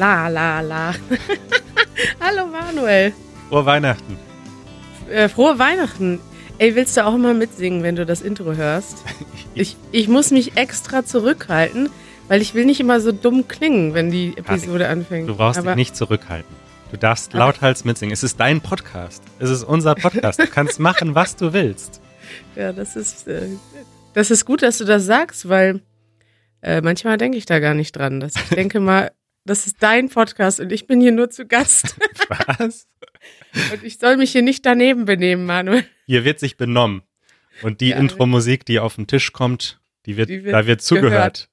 La, la, la. Hallo Manuel. Frohe Weihnachten. Äh, frohe Weihnachten. Ey, willst du auch mal mitsingen, wenn du das Intro hörst? Ich, ich muss mich extra zurückhalten, weil ich will nicht immer so dumm klingen, wenn die Episode anfängt. Du brauchst Aber dich nicht zurückhalten. Du darfst lauthals mitsingen. Es ist dein Podcast. Es ist unser Podcast. Du kannst machen, was du willst. Ja, das ist, äh, das ist gut, dass du das sagst, weil äh, manchmal denke ich da gar nicht dran. Dass ich denke mal, das ist dein Podcast und ich bin hier nur zu Gast. Was? Und ich soll mich hier nicht daneben benehmen, Manuel. Hier wird sich benommen. Und die Ja. Intro-Musik, die auf den Tisch kommt, die wird, Die wird da wird zugehört.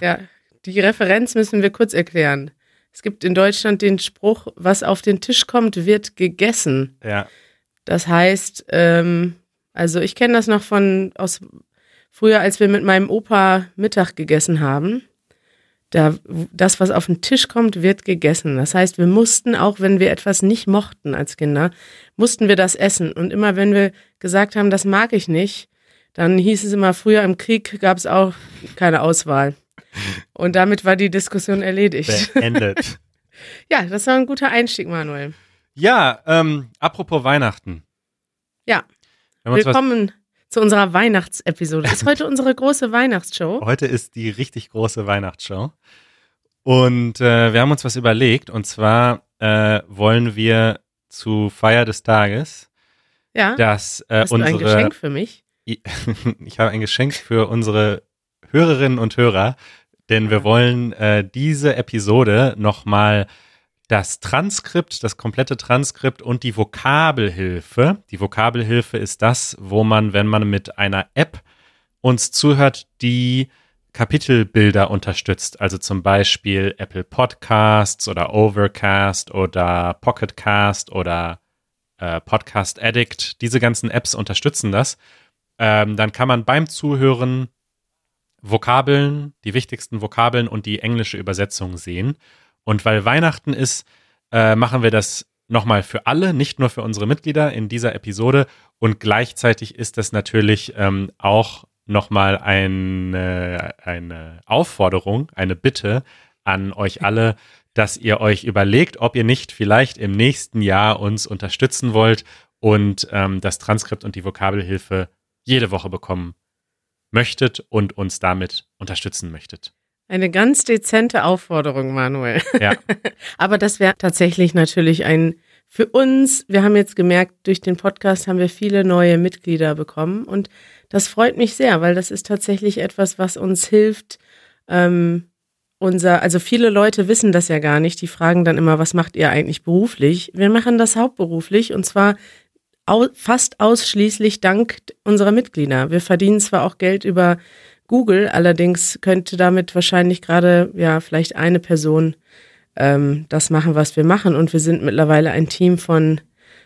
Ja, die Referenz müssen wir kurz erklären. Es gibt in Deutschland den Spruch, was auf den Tisch kommt, wird gegessen. Ja. Das heißt, ähm, also ich kenne das noch von aus früher, als wir mit meinem Opa Mittag gegessen haben. Da, das, was auf den Tisch kommt, wird gegessen. Das heißt, wir mussten, auch wenn wir etwas nicht mochten als Kinder, mussten wir das essen. Und immer wenn wir gesagt haben, das mag ich nicht, dann hieß es immer, früher im Krieg gab es auch keine Auswahl. Und damit war die Diskussion erledigt. Beendet. Ja, das war ein guter Einstieg, Manuel. ja, ähm, apropos Weihnachten. Ja. Uns was, Willkommen zu unserer Weihnachtsepisode. Ist heute unsere große Weihnachtsshow. heute ist die richtig große Weihnachtsshow. Und äh, wir haben uns was überlegt. Und zwar äh, wollen wir zu Feier des Tages, Ja, dass äh, hast du ein unsere Geschenk für mich? ich habe ein Geschenk für unsere Hörerinnen und Hörer, denn wir wollen äh, diese Episode nochmal das Transkript, das komplette Transkript und die Vokabelhilfe. Die Vokabelhilfe ist das, wo man, wenn man mit einer App uns zuhört, die Kapitelbilder unterstützt. Also zum Beispiel Apple Podcasts oder Overcast oder Pocketcast oder äh, Podcast Addict. Diese ganzen Apps unterstützen das ähm, dann kann man beim Zuhören Vokabeln, die wichtigsten Vokabeln und die englische Übersetzung sehen. Und weil Weihnachten ist, äh, machen wir das nochmal für alle, nicht nur für unsere Mitglieder in dieser Episode. Und gleichzeitig ist das natürlich ähm, auch nochmal eine, eine Aufforderung, eine Bitte an euch alle, dass ihr euch überlegt, ob ihr nicht vielleicht im nächsten Jahr uns unterstützen wollt und ähm, das Transkript und die Vokabelhilfe jede Woche bekommen möchtet und uns damit unterstützen möchtet. Eine ganz dezente Aufforderung, Manuel. Ja, Aber das wäre tatsächlich natürlich ein für uns, wir haben jetzt gemerkt, durch den Podcast haben wir viele neue Mitglieder bekommen und das freut mich sehr, weil das ist tatsächlich etwas, was uns hilft. Ähm, unser, also viele Leute wissen das ja gar nicht. Die fragen dann immer, was macht ihr eigentlich beruflich? Wir machen das hauptberuflich und zwar au fast ausschließlich dank unserer Mitglieder. Wir verdienen zwar auch Geld über Google, allerdings könnte damit wahrscheinlich gerade ja vielleicht eine Person ähm, das machen, was wir machen. Und wir sind mittlerweile ein Team von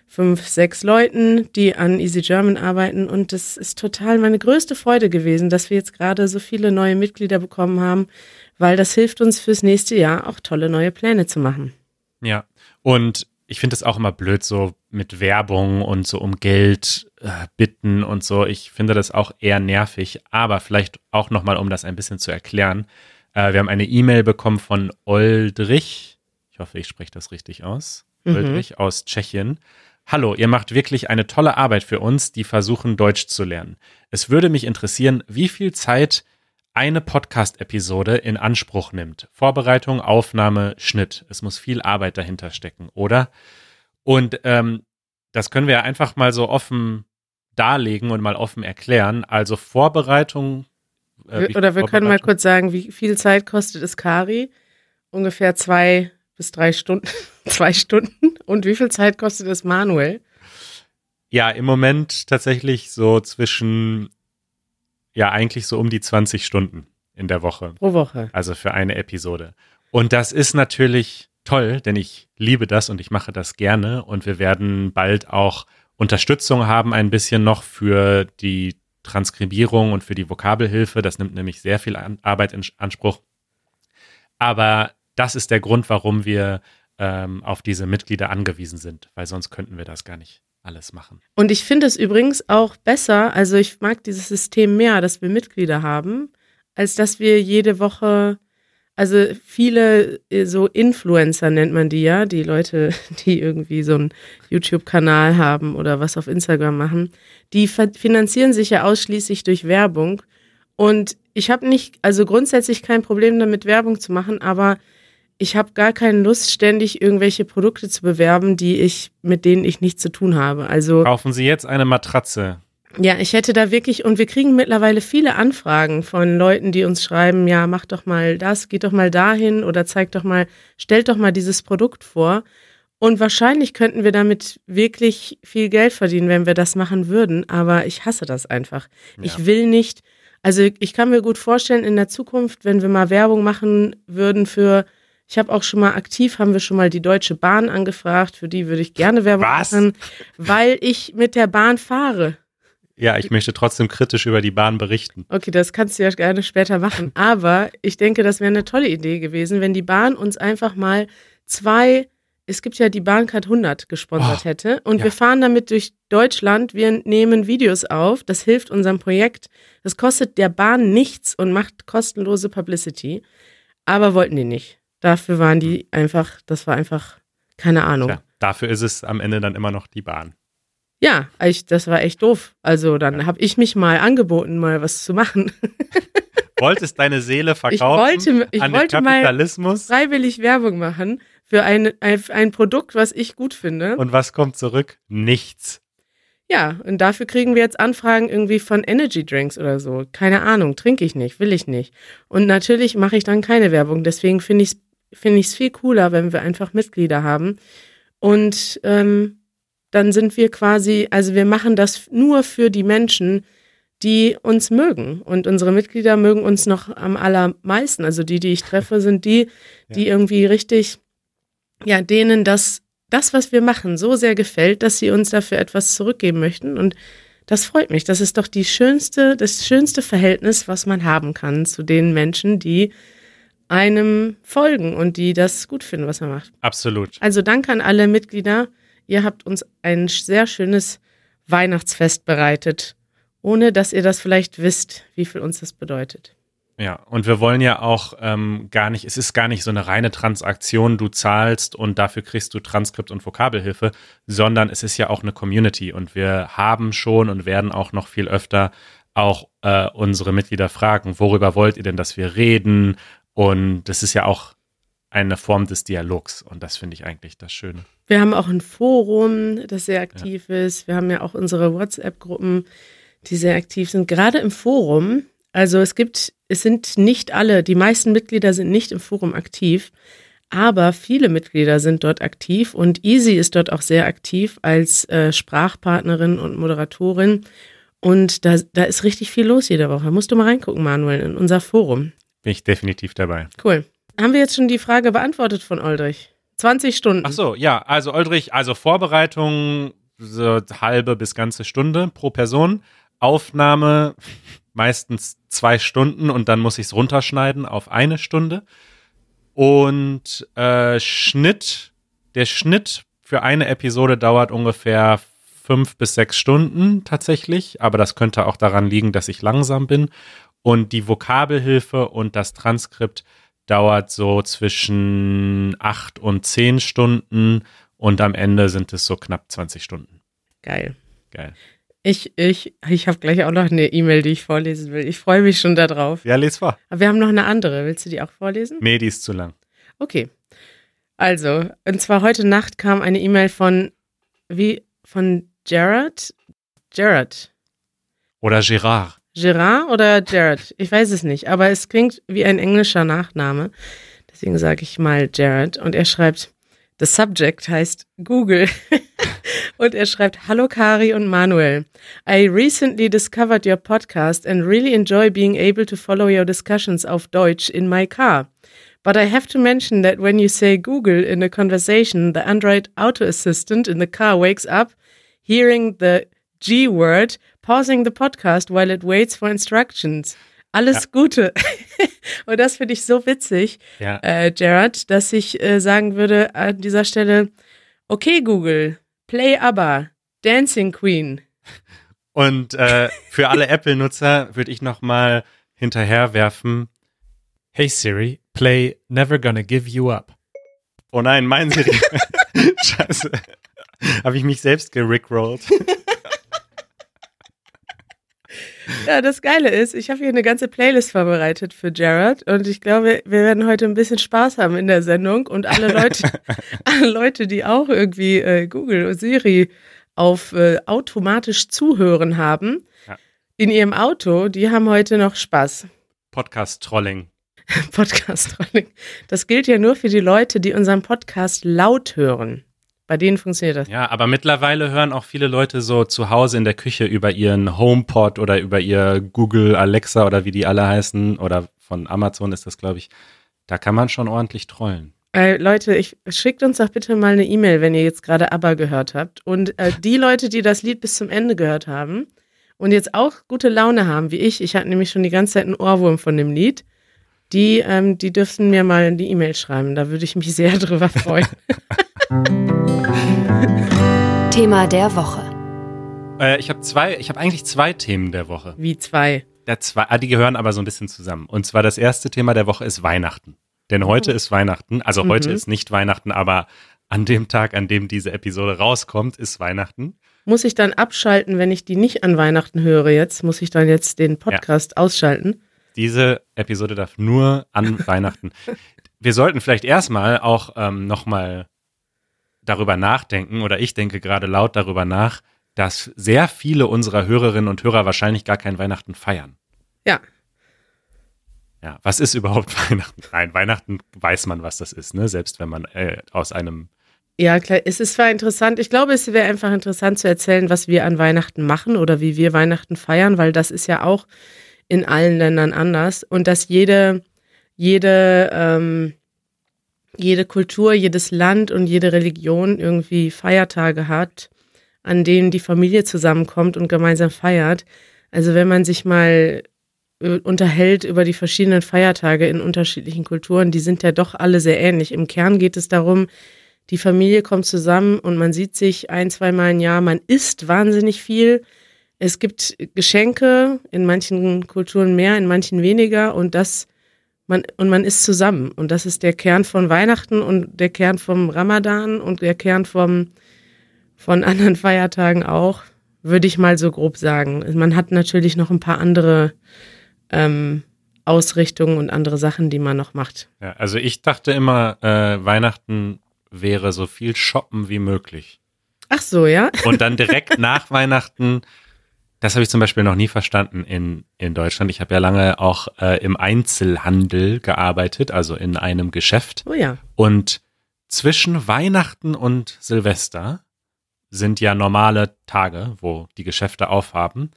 fünf, sechs Leuten, die an Easy German arbeiten. Und das ist total meine größte Freude gewesen, dass wir jetzt gerade so viele neue Mitglieder bekommen haben, weil das hilft uns fürs nächste Jahr auch tolle neue Pläne zu machen. ja. Und ich finde es auch immer blöd, so mit Werbung und so um Geld äh, bitten und so. Ich finde das auch eher nervig, aber vielleicht auch nochmal, um das ein bisschen zu erklären. Äh, wir haben eine E-Mail bekommen von Oldrich. Ich hoffe, ich spreche das richtig aus. Mhm. Oldrich aus Tschechien. Hallo, ihr macht wirklich eine tolle Arbeit für uns, die versuchen, Deutsch zu lernen. Es würde mich interessieren, wie viel Zeit eine Podcast-Episode in Anspruch nimmt. Vorbereitung, Aufnahme, Schnitt. Es muss viel Arbeit dahinter stecken, oder? Und ähm, das können wir ja einfach mal so offen darlegen und mal offen erklären. Also Vorbereitung. äh, Oder wir können mal kurz sagen, wie viel Zeit kostet es Kari? Ungefähr zwei bis drei Stunden. zwei Stunden. Und wie viel Zeit kostet es Manuel? Ja, im Moment tatsächlich so zwischen, ja, eigentlich so um die 20 Stunden in der Woche. Pro Woche. Also für eine Episode. Und das ist natürlich toll, denn ich liebe das und ich mache das gerne. Und wir werden bald auch Unterstützung haben, ein bisschen noch für die Transkribierung und für die Vokabelhilfe. Das nimmt nämlich sehr viel Arbeit in Anspruch. Aber das ist der Grund, warum wir ähm, auf diese Mitglieder angewiesen sind, weil sonst könnten wir das gar nicht alles machen. Und ich finde es übrigens auch besser, also ich mag dieses System mehr, dass wir Mitglieder haben, als dass wir jede Woche, also viele äh, so Influencer nennt man die ja, die Leute, die irgendwie so einen YouTube-Kanal haben oder was auf Instagram machen, die finanzieren sich ja ausschließlich durch Werbung. Und ich habe nicht, also grundsätzlich kein Problem damit, Werbung zu machen, aber ich habe gar keine Lust, ständig irgendwelche Produkte zu bewerben, die ich, mit denen ich nichts zu tun habe. Also kaufen Sie jetzt eine Matratze. Ja, ich hätte da wirklich, und wir kriegen mittlerweile viele Anfragen von Leuten, die uns schreiben, ja, mach doch mal das, geht doch mal dahin oder zeig doch mal, stellt doch mal dieses Produkt vor. Und wahrscheinlich könnten wir damit wirklich viel Geld verdienen, wenn wir das machen würden. Aber ich hasse das einfach. Ja. Ich will nicht, also ich kann mir gut vorstellen, in der Zukunft, wenn wir mal Werbung machen würden für ich habe auch schon mal aktiv, haben wir schon mal die Deutsche Bahn angefragt, für die würde ich gerne Werbung Was? machen, weil ich mit der Bahn fahre. Ja, ich möchte trotzdem kritisch über die Bahn berichten. Okay, das kannst du ja gerne später machen. Aber ich denke, das wäre eine tolle Idee gewesen, wenn die Bahn uns einfach mal zwei, es gibt ja die Bahncard 100 gesponsert oh, hätte und ja. wir fahren damit durch Deutschland, wir nehmen Videos auf, das hilft unserem Projekt, das kostet der Bahn nichts und macht kostenlose Publicity, aber wollten die nicht. Dafür waren die einfach, das war einfach keine Ahnung. Ja, dafür ist es am Ende dann immer noch die Bahn. Ja, ich, das war echt doof. Also dann ja. habe ich mich mal angeboten, mal was zu machen. Wolltest deine Seele verkaufen ich wollte, ich an wollte den Kapitalismus? Mal freiwillig Werbung machen für ein, ein, ein Produkt, was ich gut finde. Und was kommt zurück? Nichts. Ja, und dafür kriegen wir jetzt Anfragen irgendwie von Energy Drinks oder so. Keine Ahnung, trinke ich nicht, will ich nicht. Und natürlich mache ich dann keine Werbung. Deswegen finde ich es finde ich es viel cooler, wenn wir einfach Mitglieder haben. Und ähm, dann sind wir quasi, also wir machen das nur für die Menschen, die uns mögen. Und unsere Mitglieder mögen uns noch am allermeisten. Also die, die ich treffe, sind die, die ja. irgendwie richtig, ja, denen das, das, was wir machen, so sehr gefällt, dass sie uns dafür etwas zurückgeben möchten. Und das freut mich. Das ist doch die schönste, das schönste Verhältnis, was man haben kann zu den Menschen, die einem folgen und die das gut finden, was man macht. Absolut. Also danke an alle Mitglieder. Ihr habt uns ein sehr schönes Weihnachtsfest bereitet, ohne dass ihr das vielleicht wisst, wie viel uns das bedeutet. Ja, und wir wollen ja auch ähm, gar nicht, es ist gar nicht so eine reine Transaktion, du zahlst und dafür kriegst du Transkript und Vokabelhilfe, sondern es ist ja auch eine Community und wir haben schon und werden auch noch viel öfter auch äh, unsere Mitglieder fragen, worüber wollt ihr denn, dass wir reden? Und das ist ja auch eine Form des Dialogs und das finde ich eigentlich das Schöne. Wir haben auch ein Forum, das sehr aktiv ja. ist. Wir haben ja auch unsere WhatsApp-Gruppen, die sehr aktiv sind. Gerade im Forum, also es gibt, es sind nicht alle, die meisten Mitglieder sind nicht im Forum aktiv, aber viele Mitglieder sind dort aktiv und Easy ist dort auch sehr aktiv als äh, Sprachpartnerin und Moderatorin. Und da, da ist richtig viel los jede Woche. Musst du mal reingucken, Manuel, in unser Forum. Bin ich definitiv dabei. Cool. Haben wir jetzt schon die Frage beantwortet von Oldrich? 20 Stunden. Ach so, ja, also Oldrich, also Vorbereitung so halbe bis ganze Stunde pro Person. Aufnahme meistens zwei Stunden und dann muss ich es runterschneiden auf eine Stunde. Und äh, Schnitt, der Schnitt für eine Episode dauert ungefähr fünf bis sechs Stunden tatsächlich, aber das könnte auch daran liegen, dass ich langsam bin. Und die Vokabelhilfe und das Transkript dauert so zwischen acht und zehn Stunden und am Ende sind es so knapp 20 Stunden. Geil. Geil. Ich, ich, ich habe gleich auch noch eine E-Mail, die ich vorlesen will. Ich freue mich schon darauf. Ja, les vor. Aber wir haben noch eine andere. Willst du die auch vorlesen? Nee, die ist zu lang. Okay. Also, und zwar heute Nacht kam eine E-Mail von, wie, von Jared? Jared. Oder Gerard. Gerard oder Jared? Ich weiß es nicht, aber es klingt wie ein englischer Nachname. Deswegen sage ich mal Jared. Und er schreibt, the subject heißt Google. und er schreibt, Hallo Kari und Manuel. I recently discovered your podcast and really enjoy being able to follow your discussions auf Deutsch in my car. But I have to mention that when you say Google in a conversation, the Android auto assistant in the car wakes up hearing the G word pausing the podcast while it waits for instructions. Alles ja. Gute. und das finde ich so witzig, ja. äh, Gerard, dass ich äh, sagen würde an dieser Stelle, okay Google, play ABBA, Dancing Queen. Und äh, für alle Apple-Nutzer würde ich noch mal hinterherwerfen, hey Siri, Play Never Gonna Give You Up. Oh nein, mein Siri. Scheiße. Habe ich mich selbst gerickrollt. Ja, das Geile ist, ich habe hier eine ganze Playlist vorbereitet für Jared und ich glaube, wir werden heute ein bisschen Spaß haben in der Sendung und alle Leute, alle Leute, die auch irgendwie äh, Google und Siri auf äh, automatisch zuhören haben Ja. in ihrem Auto, die haben heute noch Spaß. Podcast-Trolling. Podcast-Trolling. Das gilt ja nur für die Leute, die unseren Podcast laut hören. Bei denen funktioniert das. Ja, aber mittlerweile hören auch viele Leute so zu Hause in der Küche über ihren HomePod oder über ihr Google Alexa oder wie die alle heißen oder von Amazon ist das, glaube ich. Da kann man schon ordentlich trollen. Äh, Leute, ich, schickt uns doch bitte mal eine E-Mail, wenn ihr jetzt gerade ABBA gehört habt. Und äh, die Leute, die das Lied bis zum Ende gehört haben und jetzt auch gute Laune haben, wie ich, ich hatte nämlich schon die ganze Zeit einen Ohrwurm von dem Lied, die, ähm, die dürften mir mal in die E-Mail schreiben. Da würde ich mich sehr drüber freuen. Thema der Woche. Äh, ich habe zwei, ich habe eigentlich zwei Themen der Woche. wie zwei. Der zwei, ah, die gehören aber so ein bisschen zusammen. Und zwar das erste Thema der Woche ist Weihnachten. Denn heute ist Weihnachten. Also heute Mhm. ist nicht Weihnachten, aber an dem Tag, an dem diese Episode rauskommt, ist Weihnachten. Muss ich dann abschalten, wenn ich die nicht an Weihnachten höre jetzt? Muss ich dann jetzt den Podcast ausschalten? Diese Episode darf nur an Weihnachten. Wir sollten vielleicht erstmal auch ähm, nochmal darüber nachdenken, oder ich denke gerade laut darüber nach, dass sehr viele unserer Hörerinnen und Hörer wahrscheinlich gar kein Weihnachten feiern. Ja. Ja, was ist überhaupt Weihnachten? Nein, Weihnachten weiß man, was das ist, ne? Selbst wenn man äh, aus einem Ja, klar. Es ist zwar interessant, ich glaube, es wäre einfach interessant zu erzählen, was wir an Weihnachten machen oder wie wir Weihnachten feiern, weil das ist ja auch in allen Ländern anders und dass jede, jede, ähm, jede Kultur, jedes Land und jede Religion irgendwie Feiertage hat, an denen die Familie zusammenkommt und gemeinsam feiert. Also wenn man sich mal äh, unterhält über die verschiedenen Feiertage in unterschiedlichen Kulturen, die sind ja doch alle sehr ähnlich. Im Kern geht es darum, die Familie kommt zusammen und man sieht sich ein, zweimal im Jahr, man isst wahnsinnig viel. Es gibt Geschenke, in manchen Kulturen mehr, in manchen weniger und das man und man ist zusammen und das ist der Kern von Weihnachten und der Kern vom Ramadan und der Kern vom von anderen Feiertagen auch, würde ich mal so grob sagen. Man hat natürlich noch ein paar andere ähm, Ausrichtungen und andere Sachen, die man noch macht. Ja, also ich dachte immer, äh, Weihnachten wäre so viel shoppen wie möglich. Ach so, ja? Und dann direkt nach Weihnachten, das habe ich zum Beispiel noch nie verstanden in, in Deutschland. Ich habe ja lange auch äh, im Einzelhandel gearbeitet, also in einem Geschäft. Oh ja. Und zwischen Weihnachten und Silvester sind ja normale Tage, wo die Geschäfte aufhaben.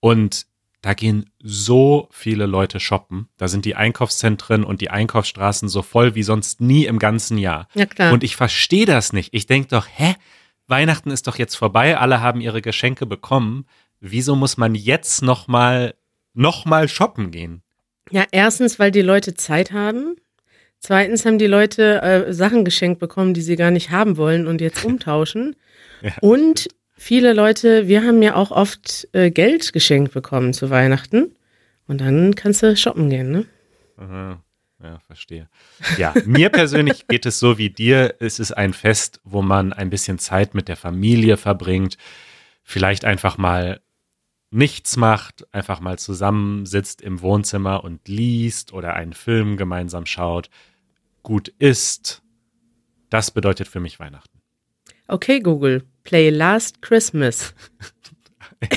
Und da gehen so viele Leute shoppen. Da sind die Einkaufszentren und die Einkaufsstraßen so voll wie sonst nie im ganzen Jahr. Ja, klar. Und ich verstehe das nicht. Ich denke doch, hä? Weihnachten ist doch jetzt vorbei, alle haben ihre Geschenke bekommen. Wieso muss man jetzt nochmal noch mal shoppen gehen? Ja, erstens, weil die Leute Zeit haben. Zweitens haben die Leute äh, Sachen geschenkt bekommen, die sie gar nicht haben wollen und jetzt umtauschen. Ja. Und viele Leute, wir haben ja auch oft äh, Geld geschenkt bekommen zu Weihnachten. Und dann kannst du shoppen gehen, ne? Aha. Ja, verstehe. Ja, mir persönlich geht es so wie dir. Es ist ein Fest, wo man ein bisschen Zeit mit der Familie verbringt, vielleicht einfach mal nichts macht, einfach mal zusammensitzt im Wohnzimmer und liest oder einen Film gemeinsam schaut, gut isst. Das bedeutet für mich Weihnachten. Okay, Google, play Last Christmas.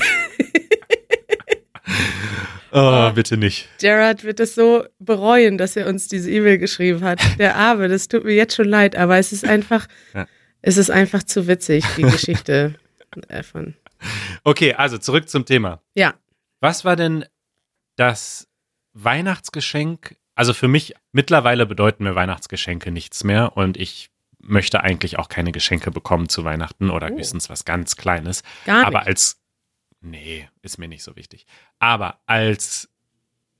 Oh, bitte nicht. Gerard wird es so bereuen, dass er uns diese E-Mail geschrieben hat. Der Arme, das tut mir jetzt schon leid, aber es ist einfach, Ja. es ist einfach zu witzig, die Geschichte davon. Okay, also zurück zum Thema. Ja, Was war denn das Weihnachtsgeschenk? Also für mich mittlerweile bedeuten mir Weihnachtsgeschenke nichts mehr und ich möchte eigentlich auch keine Geschenke bekommen zu Weihnachten oder Oh. höchstens was ganz Kleines. gar Aber nicht. als, nee, ist mir nicht so wichtig. Aber als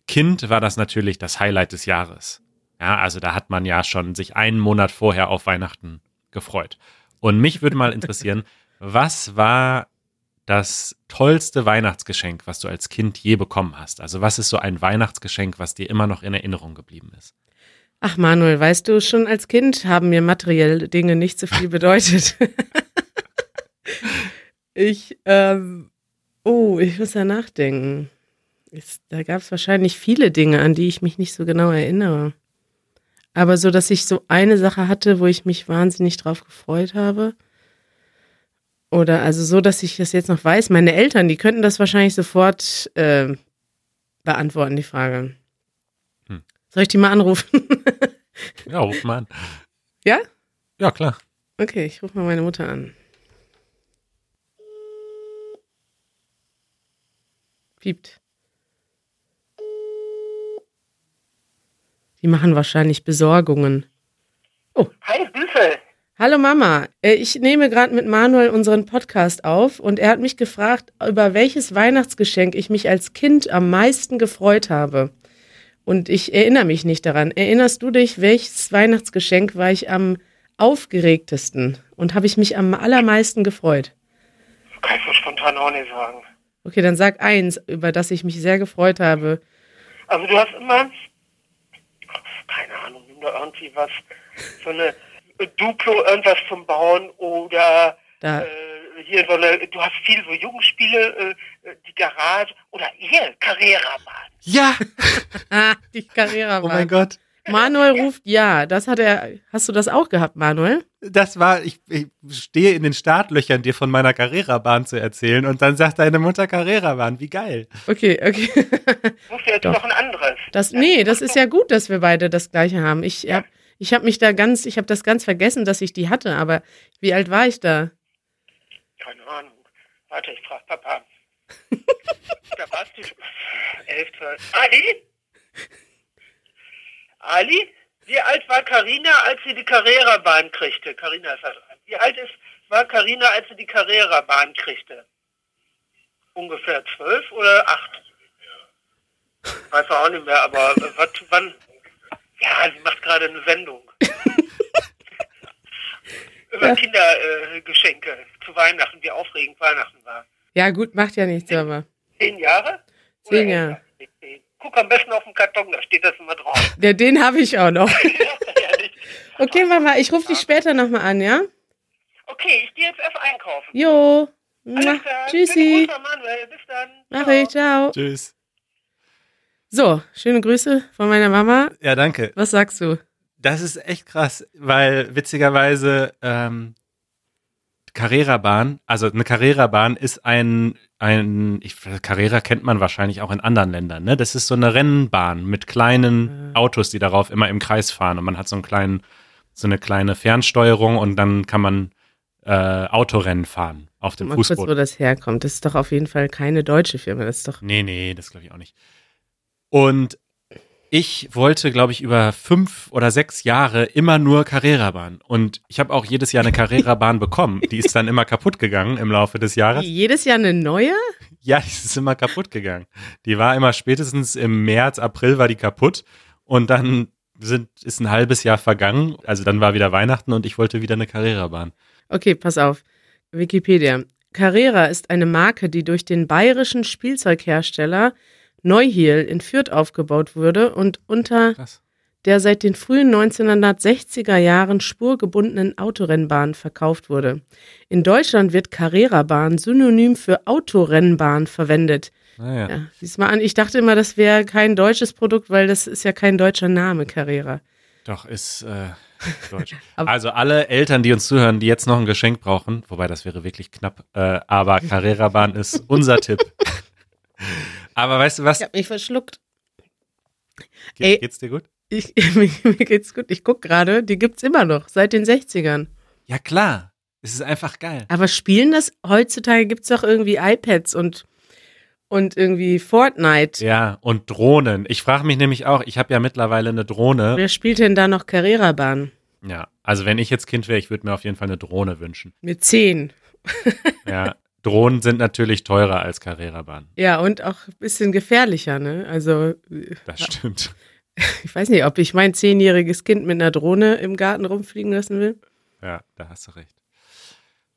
Kind war das natürlich das Highlight des Jahres. Ja, also da hat man ja schon sich einen Monat vorher auf Weihnachten gefreut. Und mich würde mal interessieren, was war das tollste Weihnachtsgeschenk, was du als Kind je bekommen hast? Also was ist so ein Weihnachtsgeschenk, was dir immer noch in Erinnerung geblieben ist? Ach Manuel, weißt du, schon als Kind haben mir materielle Dinge nicht so viel bedeutet. ich, ähm, oh, ich muss da nachdenken. Ist, da gab es wahrscheinlich viele Dinge, an die ich mich nicht so genau erinnere. Aber so, dass ich so eine Sache hatte, wo ich mich wahnsinnig drauf gefreut habe. Oder also so, dass ich das jetzt noch weiß. Meine Eltern, die könnten das wahrscheinlich sofort äh, beantworten, die Frage. Hm. Soll ich die mal anrufen? Ja, ruf mal an. ja? Ja, klar. Okay, ich rufe mal meine Mutter an. Piept. Die machen wahrscheinlich Besorgungen. Hi, Büffel. Hallo Mama, Äh, ich nehme gerade mit Manuel unseren Podcast auf und er hat mich gefragt, über welches Weihnachtsgeschenk ich mich als Kind am meisten gefreut habe. Und ich erinnere mich nicht daran. Erinnerst du dich, welches Weihnachtsgeschenk war ich am aufgeregtesten und habe ich mich am allermeisten gefreut? Kann ich so spontan auch nicht sagen. Okay, dann sag eins, über das ich mich sehr gefreut habe. Also du hast immer, keine Ahnung, nimm da irgendwie was, so eine Duplo, irgendwas zum Bauen oder Da, äh, hier so eine, du hast viel so Jugendspiele, äh, die Garage oder hier, Carrera-Bahn. Ja! ah, die Carrera Oh mein Gott. Manuel ruft ja. Das hat er. Hast du das auch gehabt, Manuel? Das war, ich, ich stehe in den Startlöchern, dir von meiner Carrera-Bahn zu erzählen und dann sagt deine Mutter Carrera-Bahn. Wie geil. Okay, okay. Musst du jetzt Doch. noch ein anderes. Das, nee, das ist ja gut, dass wir beide das gleiche haben. Ich hab, ich habe mich da ganz, ich habe das ganz vergessen, dass ich die hatte. Aber wie alt war ich da? Keine Ahnung. Warte, ich frag Papa. da warst du 11, 12. Ali? Ali? Wie alt war Karina, als sie die Carrera-Bahn kriegte? Karina ist da dran. Wie alt ist, war Karina, als sie die Carrera-Bahn kriegte? Ungefähr zwölf oder acht? Weiß auch nicht mehr, aber wat, wann? Ja, sie macht gerade eine Sendung. Über Kindergeschenke äh, zu Weihnachten, wie aufregend Weihnachten war. Ja, gut, macht ja nichts, aber. Zehn Jahre? Zehn Jahre. Guck am besten auf den Karton, da steht das immer drauf. Ja, den habe ich auch noch. Okay, Mama, ich rufe dich später nochmal an, ja? okay, ich gehe jetzt erst einkaufen. Jo. Alles klar. Tschüssi. Manuel. Bis dann. Mach Ciao. ich, ciao. Tschüss. So, schöne Grüße von meiner Mama. Ja, danke. Was sagst du? Das ist echt krass, weil witzigerweise ähm, Carrera-Bahn, also eine Carrera-Bahn ist ein, ein ich, Carrera kennt man wahrscheinlich auch in anderen Ländern, ne? Das ist so eine Rennbahn mit kleinen Mhm. Autos, die darauf immer im Kreis fahren und man hat so einen kleinen, so eine kleine Fernsteuerung und dann kann man äh, Autorennen fahren auf dem Mal kurz, wo Fußboden. das herkommt. Das ist doch auf jeden Fall keine deutsche Firma. Das ist doch. Nee, nee, das glaube ich auch nicht. Und ich wollte, glaube ich, über fünf oder sechs Jahre immer nur Carrera-Bahn. Und ich habe auch jedes Jahr eine Carrera-Bahn bekommen. Die ist dann immer kaputt gegangen im Laufe des Jahres. Jedes Jahr eine neue? Ja, die ist immer kaputt gegangen. Die war immer spätestens im März, April war die kaputt. Und dann sind, ist ein halbes Jahr vergangen. Also dann war wieder Weihnachten und ich wollte wieder eine Carrera-Bahn. Okay, pass auf. Wikipedia. Carrera ist eine Marke, die durch den bayerischen Spielzeughersteller Neuhiel in Fürth aufgebaut wurde und unter Krass. der seit den frühen 1960er Jahren spurgebundenen Autorennbahn verkauft wurde. In Deutschland wird Carrera-Bahn synonym für Autorennbahn verwendet. Naja. Ja, siehst mal an, ich dachte immer, das wäre kein deutsches Produkt, weil das ist ja kein deutscher Name, Carrera. Doch, ist äh, deutsch. Also alle Eltern, die uns zuhören, die jetzt noch ein Geschenk brauchen, wobei das wäre wirklich knapp, äh, aber Carrera-Bahn ist unser Tipp. Aber weißt du was? Ich habe mich verschluckt. Ge Ey. Geht's dir gut? Ich, mir, mir geht's gut. Ich guck gerade, die gibt's immer noch, seit den 60ern. Ja, klar. Es ist einfach geil. Aber spielen das, heutzutage gibt's doch irgendwie iPads und, und irgendwie Fortnite. Ja, und Drohnen. Ich frage mich nämlich auch, ich habe ja mittlerweile eine Drohne. Wer spielt denn da noch Carrera-Bahn? Ja, also wenn ich jetzt Kind wäre, ich würde mir auf jeden Fall eine Drohne wünschen. Mit 10. Ja, Drohnen sind natürlich teurer als Carrera-Bahn. Ja, und auch ein bisschen gefährlicher, ne? Also, Das stimmt. ich weiß nicht, ob ich mein zehnjähriges Kind mit einer Drohne im Garten rumfliegen lassen will. Ja, da hast du recht.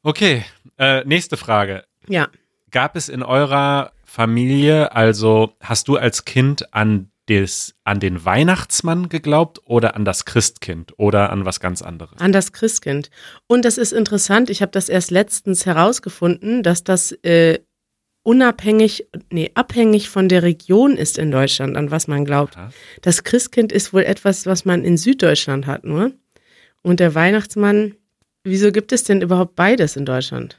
Okay, äh, nächste Frage. Ja. Gab es in eurer Familie, also hast du als Kind an des, an den Weihnachtsmann geglaubt oder an das Christkind oder an was ganz anderes? An das Christkind. Und das ist interessant, ich habe das erst letztens herausgefunden, dass das äh, unabhängig, nee, abhängig von der Region ist in Deutschland, an was man glaubt. Aha. Das Christkind ist wohl etwas, was man in Süddeutschland hat, nur. Und der Weihnachtsmann, wieso gibt es denn überhaupt beides in Deutschland?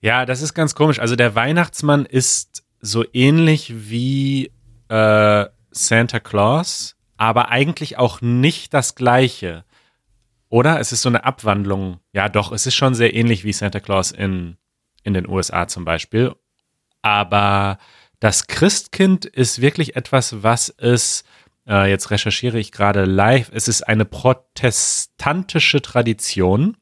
Ja, das ist ganz komisch. Also der Weihnachtsmann ist so ähnlich wie äh, Santa Claus, aber eigentlich auch nicht das gleiche. Oder? Es ist so eine Abwandlung. Ja, doch, es ist schon sehr ähnlich wie Santa Claus in, in den USA zum Beispiel. Aber das Christkind ist wirklich etwas, was es, äh, jetzt recherchiere ich gerade live, es ist eine protestantische Tradition,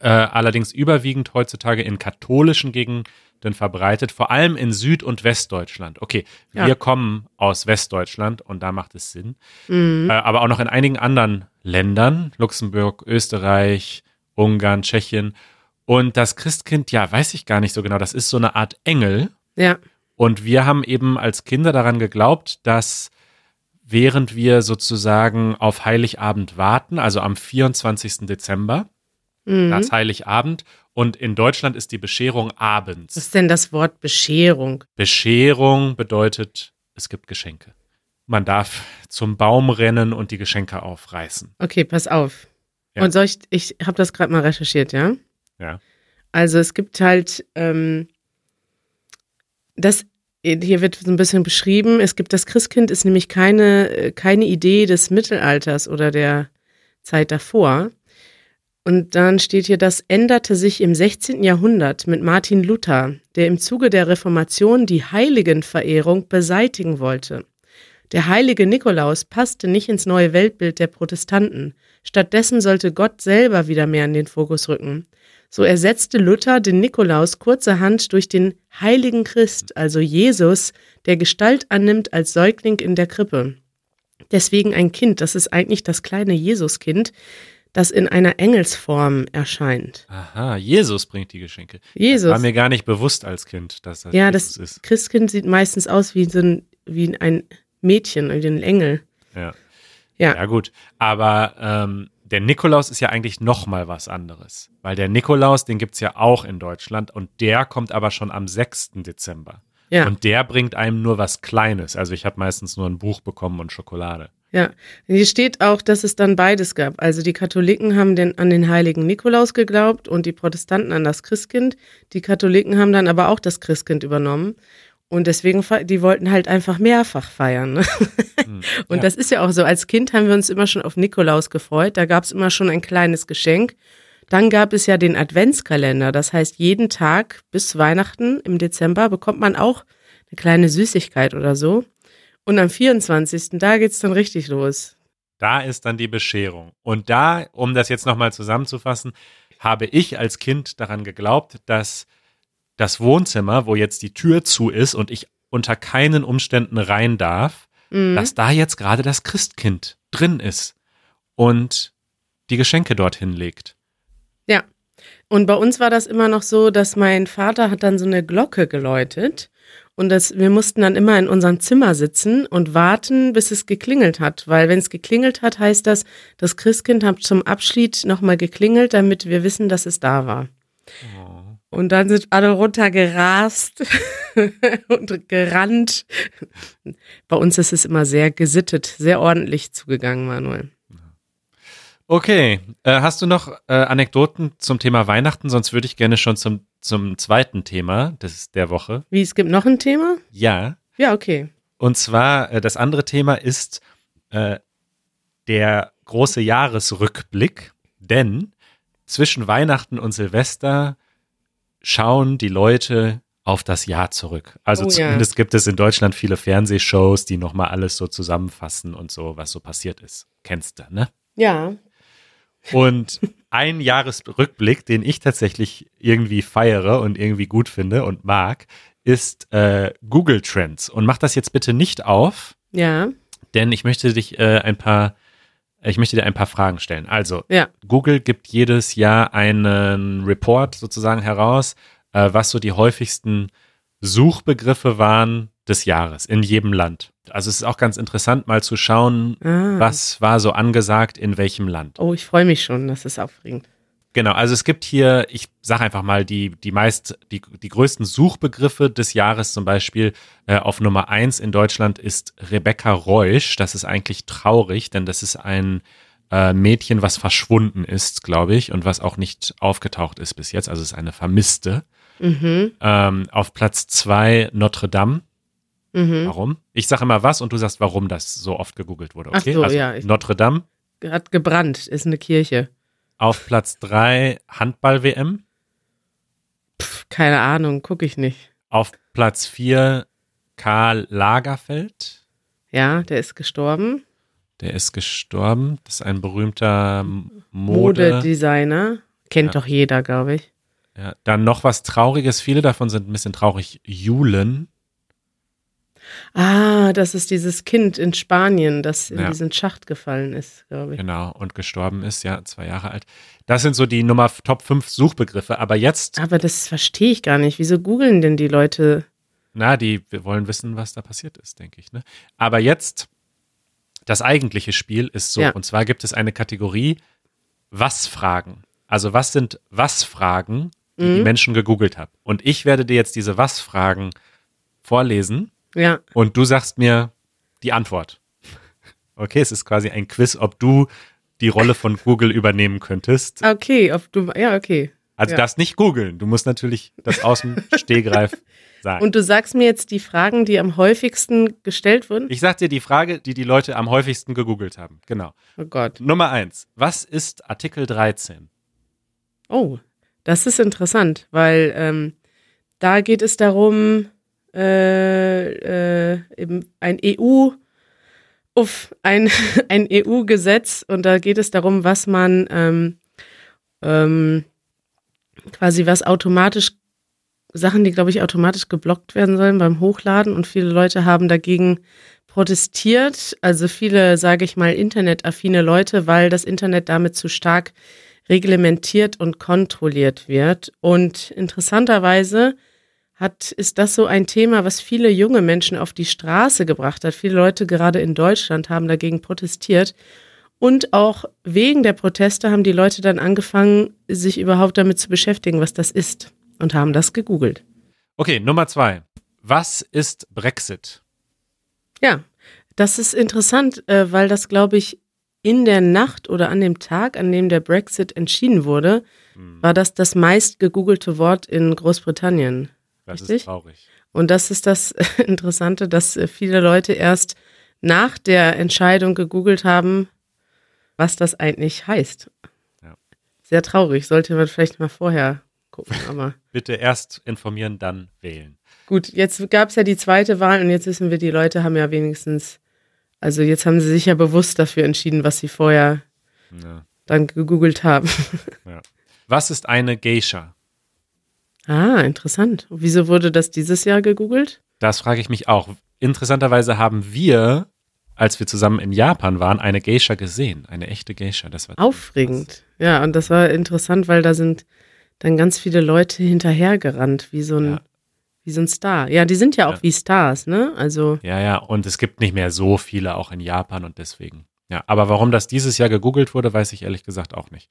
äh, allerdings überwiegend heutzutage in katholischen Gegenden verbreitet, vor allem in Süd- und Westdeutschland. Okay, Ja. wir kommen aus Westdeutschland und da macht es Sinn. Mhm. Äh, aber auch noch in einigen anderen Ländern, Luxemburg, Österreich, Ungarn, Tschechien. Und das Christkind, ja, weiß ich gar nicht so genau, das ist so eine Art Engel. Ja, Und wir haben eben als Kinder daran geglaubt, dass während wir sozusagen auf Heiligabend warten, also am 24. Dezember, mhm. das Heiligabend, und in Deutschland ist die Bescherung Was abends. ist denn das Wort Bescherung? Bescherung bedeutet, es gibt Geschenke. Man darf zum Baum rennen und die Geschenke aufreißen. Okay, pass auf. Ja. Und soll ich, ich habe das gerade mal recherchiert, ja? Ja. Also es gibt halt, ähm, das, hier wird so ein bisschen beschrieben, es gibt, das Christkind ist nämlich keine, äh, keine Idee des Mittelalters oder der Zeit davor. Und dann steht hier, das änderte sich im 16. Jahrhundert mit Martin Luther, der im Zuge der Reformation die Heiligenverehrung beseitigen wollte. Der heilige Nikolaus passte nicht ins neue Weltbild der Protestanten. Stattdessen sollte Gott selber wieder mehr in den Fokus rücken. So ersetzte Luther den Nikolaus kurzerhand durch den heiligen Christ, also Jesus, der Gestalt annimmt als Säugling in der Krippe. Deswegen ein Kind, das ist eigentlich das kleine Jesuskind, das in einer Engelsform erscheint. Aha, Jesus bringt die Geschenke. Jesus. War mir gar nicht bewusst als Kind, dass das Ja, Jesus das ist. Christkind sieht meistens aus wie so ein, wie ein Mädchen, wie ein Engel. Ja. Ja. Ja, gut. Aber ähm, der Nikolaus ist ja eigentlich noch mal was anderes. Weil der Nikolaus, den gibt's ja auch in Deutschland und der kommt aber schon am 6. Dezember. Ja. Und der bringt einem nur was Kleines. Also ich habe meistens nur ein Buch bekommen und Schokolade. Ja, hier steht auch, dass es dann beides gab. Also die Katholiken haben den, an den heiligen Nikolaus geglaubt und die Protestanten an das Christkind. Die Katholiken haben dann aber auch das Christkind übernommen. Und deswegen, die wollten halt einfach mehrfach feiern. Ne? Und Ja. das ist ja auch so. Als Kind haben wir uns immer schon auf Nikolaus gefreut. Da gab es immer schon ein kleines Geschenk. Dann gab es ja den Adventskalender. Das heißt, jeden Tag bis Weihnachten im Dezember bekommt man auch eine kleine Süßigkeit oder so. Und am 24. da geht's dann richtig los. Da ist dann die Bescherung. Und da, um das jetzt nochmal zusammenzufassen, habe ich als Kind daran geglaubt, dass das Wohnzimmer, wo jetzt die Tür zu ist und ich unter keinen Umständen rein darf, Mhm. dass da jetzt gerade das Christkind drin ist und die Geschenke dorthin legt. Ja. Und bei uns war das immer noch so, dass mein Vater hat dann so eine Glocke geläutet und das, wir mussten dann immer in unserem Zimmer sitzen und warten, bis es geklingelt hat. Weil wenn es geklingelt hat, heißt das, das Christkind hat zum Abschied nochmal geklingelt, damit wir wissen, dass es da war. Und dann sind alle runtergerast und gerannt. Bei uns ist es immer sehr gesittet, sehr ordentlich zugegangen, Manuel. Okay, äh, hast du noch äh, Anekdoten zum Thema Weihnachten? Sonst würde ich gerne schon zum, zum zweiten Thema des, der Woche. Wie, es gibt noch ein Thema? Ja, Ja, okay. Und zwar, äh, das andere Thema ist äh, der große Jahresrückblick, denn zwischen Weihnachten und Silvester schauen die Leute auf das Jahr zurück. Also Oh ja. zumindest gibt es in Deutschland viele Fernsehshows, die nochmal alles so zusammenfassen und so, was so passiert ist. Kennst du, ne? Ja, Und ein Jahresrückblick, den ich tatsächlich irgendwie feiere und irgendwie gut finde und mag, ist äh, Google Trends. Und mach das jetzt bitte nicht auf, ja, denn ich möchte dich äh, ein paar, ich möchte dir ein paar Fragen stellen. Also, ja. Google gibt jedes Jahr einen Report sozusagen heraus, äh, was so die häufigsten Suchbegriffe waren des Jahres in jedem Land. Also es ist auch ganz interessant, mal zu schauen, Ah. was war so angesagt in welchem Land. Oh, ich freue mich schon, das ist aufregend. Genau, also es gibt hier, ich sage einfach mal, die, die meist, die, die größten Suchbegriffe des Jahres zum Beispiel äh, auf Nummer eins in Deutschland ist Rebecca Reusch. Das ist eigentlich traurig, denn das ist ein äh, Mädchen, was verschwunden ist, glaube ich, und was auch nicht aufgetaucht ist bis jetzt. Also es ist eine Vermisste. Mhm. Ähm, auf Platz zwei Notre Dame. Mhm. Warum? Ich sage immer was und du sagst, warum das so oft gegoogelt wurde. Ach Okay, so, also ja, Notre Dame. Hat gebrannt, ist eine Kirche. Auf Platz drei Handball-WM. Pff, keine Ahnung, gucke ich nicht. Auf Platz 4 Karl Lagerfeld. Ja, der ist gestorben. Der ist gestorben. Das ist ein berühmter Mode. Modedesigner. Kennt Ja. doch jeder, glaube ich. ja, dann noch was Trauriges. Viele davon sind ein bisschen traurig. Julen. Ah, das ist dieses Kind in Spanien, das in Ja. diesen Schacht gefallen ist, glaube ich. Genau. Und gestorben ist, ja, zwei Jahre alt. Das sind so die Nummer Top 5 Suchbegriffe. Aber jetzt, Aber das verstehe ich gar nicht. Wieso googeln denn die Leute? na, die, wir wollen wissen, was da passiert ist, denke ich. Ne? Aber jetzt, das eigentliche Spiel ist so. Ja. Und zwar gibt es eine Kategorie Was-Fragen. Also was sind Was-Fragen, die die Mhm. Menschen gegoogelt haben. Und ich werde dir jetzt diese Was-Fragen vorlesen Ja, und du sagst mir die Antwort. Okay, es ist quasi ein Quiz, ob du die Rolle von Google übernehmen könntest. okay, ob du, ja, okay. Also ja. du darfst nicht googeln, du musst natürlich das aus dem Stehgreif sagen. Und du sagst mir jetzt die Fragen, die am häufigsten gestellt wurden? ich sag dir die Frage, die die Leute am häufigsten gegoogelt haben. Genau. Oh Gott. Nummer eins. Was ist Artikel 13? Oh, das ist interessant, weil ähm, da geht es darum, äh, äh, ein EU, uff, ein, ein EU-Gesetz und da geht es darum, was man ähm, ähm, quasi was automatisch Sachen, die glaube ich automatisch geblockt werden sollen beim Hochladen. Und viele Leute haben dagegen protestiert, also viele, sage ich mal, internetaffine Leute, weil das Internet damit zu stark reglementiert und kontrolliert wird. Und interessanterweise hat, ist das so ein Thema, was viele junge Menschen auf die Straße gebracht hat. Viele Leute gerade in Deutschland haben dagegen protestiert. Und auch wegen der Proteste haben die Leute dann angefangen, sich überhaupt damit zu beschäftigen, was das ist. Und haben das gegoogelt. Okay, Nummer zwei. Was ist Brexit? Ja, das ist interessant, äh, weil das, glaube ich, in der Nacht oder an dem Tag, an dem der Brexit entschieden wurde, war das das meist gegoogelte Wort in Großbritannien. Das Richtig? ist traurig. Und das ist das Interessante, dass äh, viele Leute erst nach der Entscheidung gegoogelt haben, was das eigentlich heißt. Ja. Sehr traurig, sollte man vielleicht mal vorher gucken, aber Bitte erst informieren, dann wählen. gut, jetzt gab es ja die zweite Wahl und jetzt wissen wir, die Leute haben ja wenigstens, also jetzt haben sie sich ja bewusst dafür entschieden, was sie vorher Ja. dann gegoogelt haben. Was ist eine Geisha? Ah, interessant. Wieso wurde das dieses Jahr gegoogelt? Das frage ich mich auch. Interessanterweise haben wir, als wir zusammen in Japan waren, eine Geisha gesehen. Eine echte Geisha. Das war Aufregend. Ja, und das war interessant, weil da sind dann ganz viele Leute hinterhergerannt, wie so ein, Ja. wie so ein Star. Ja, die sind ja auch Ja. wie Stars, ne? Also, Ja, ja, und es gibt nicht mehr so viele auch in Japan und deswegen. Ja, aber warum das dieses Jahr gegoogelt wurde, weiß ich ehrlich gesagt auch nicht.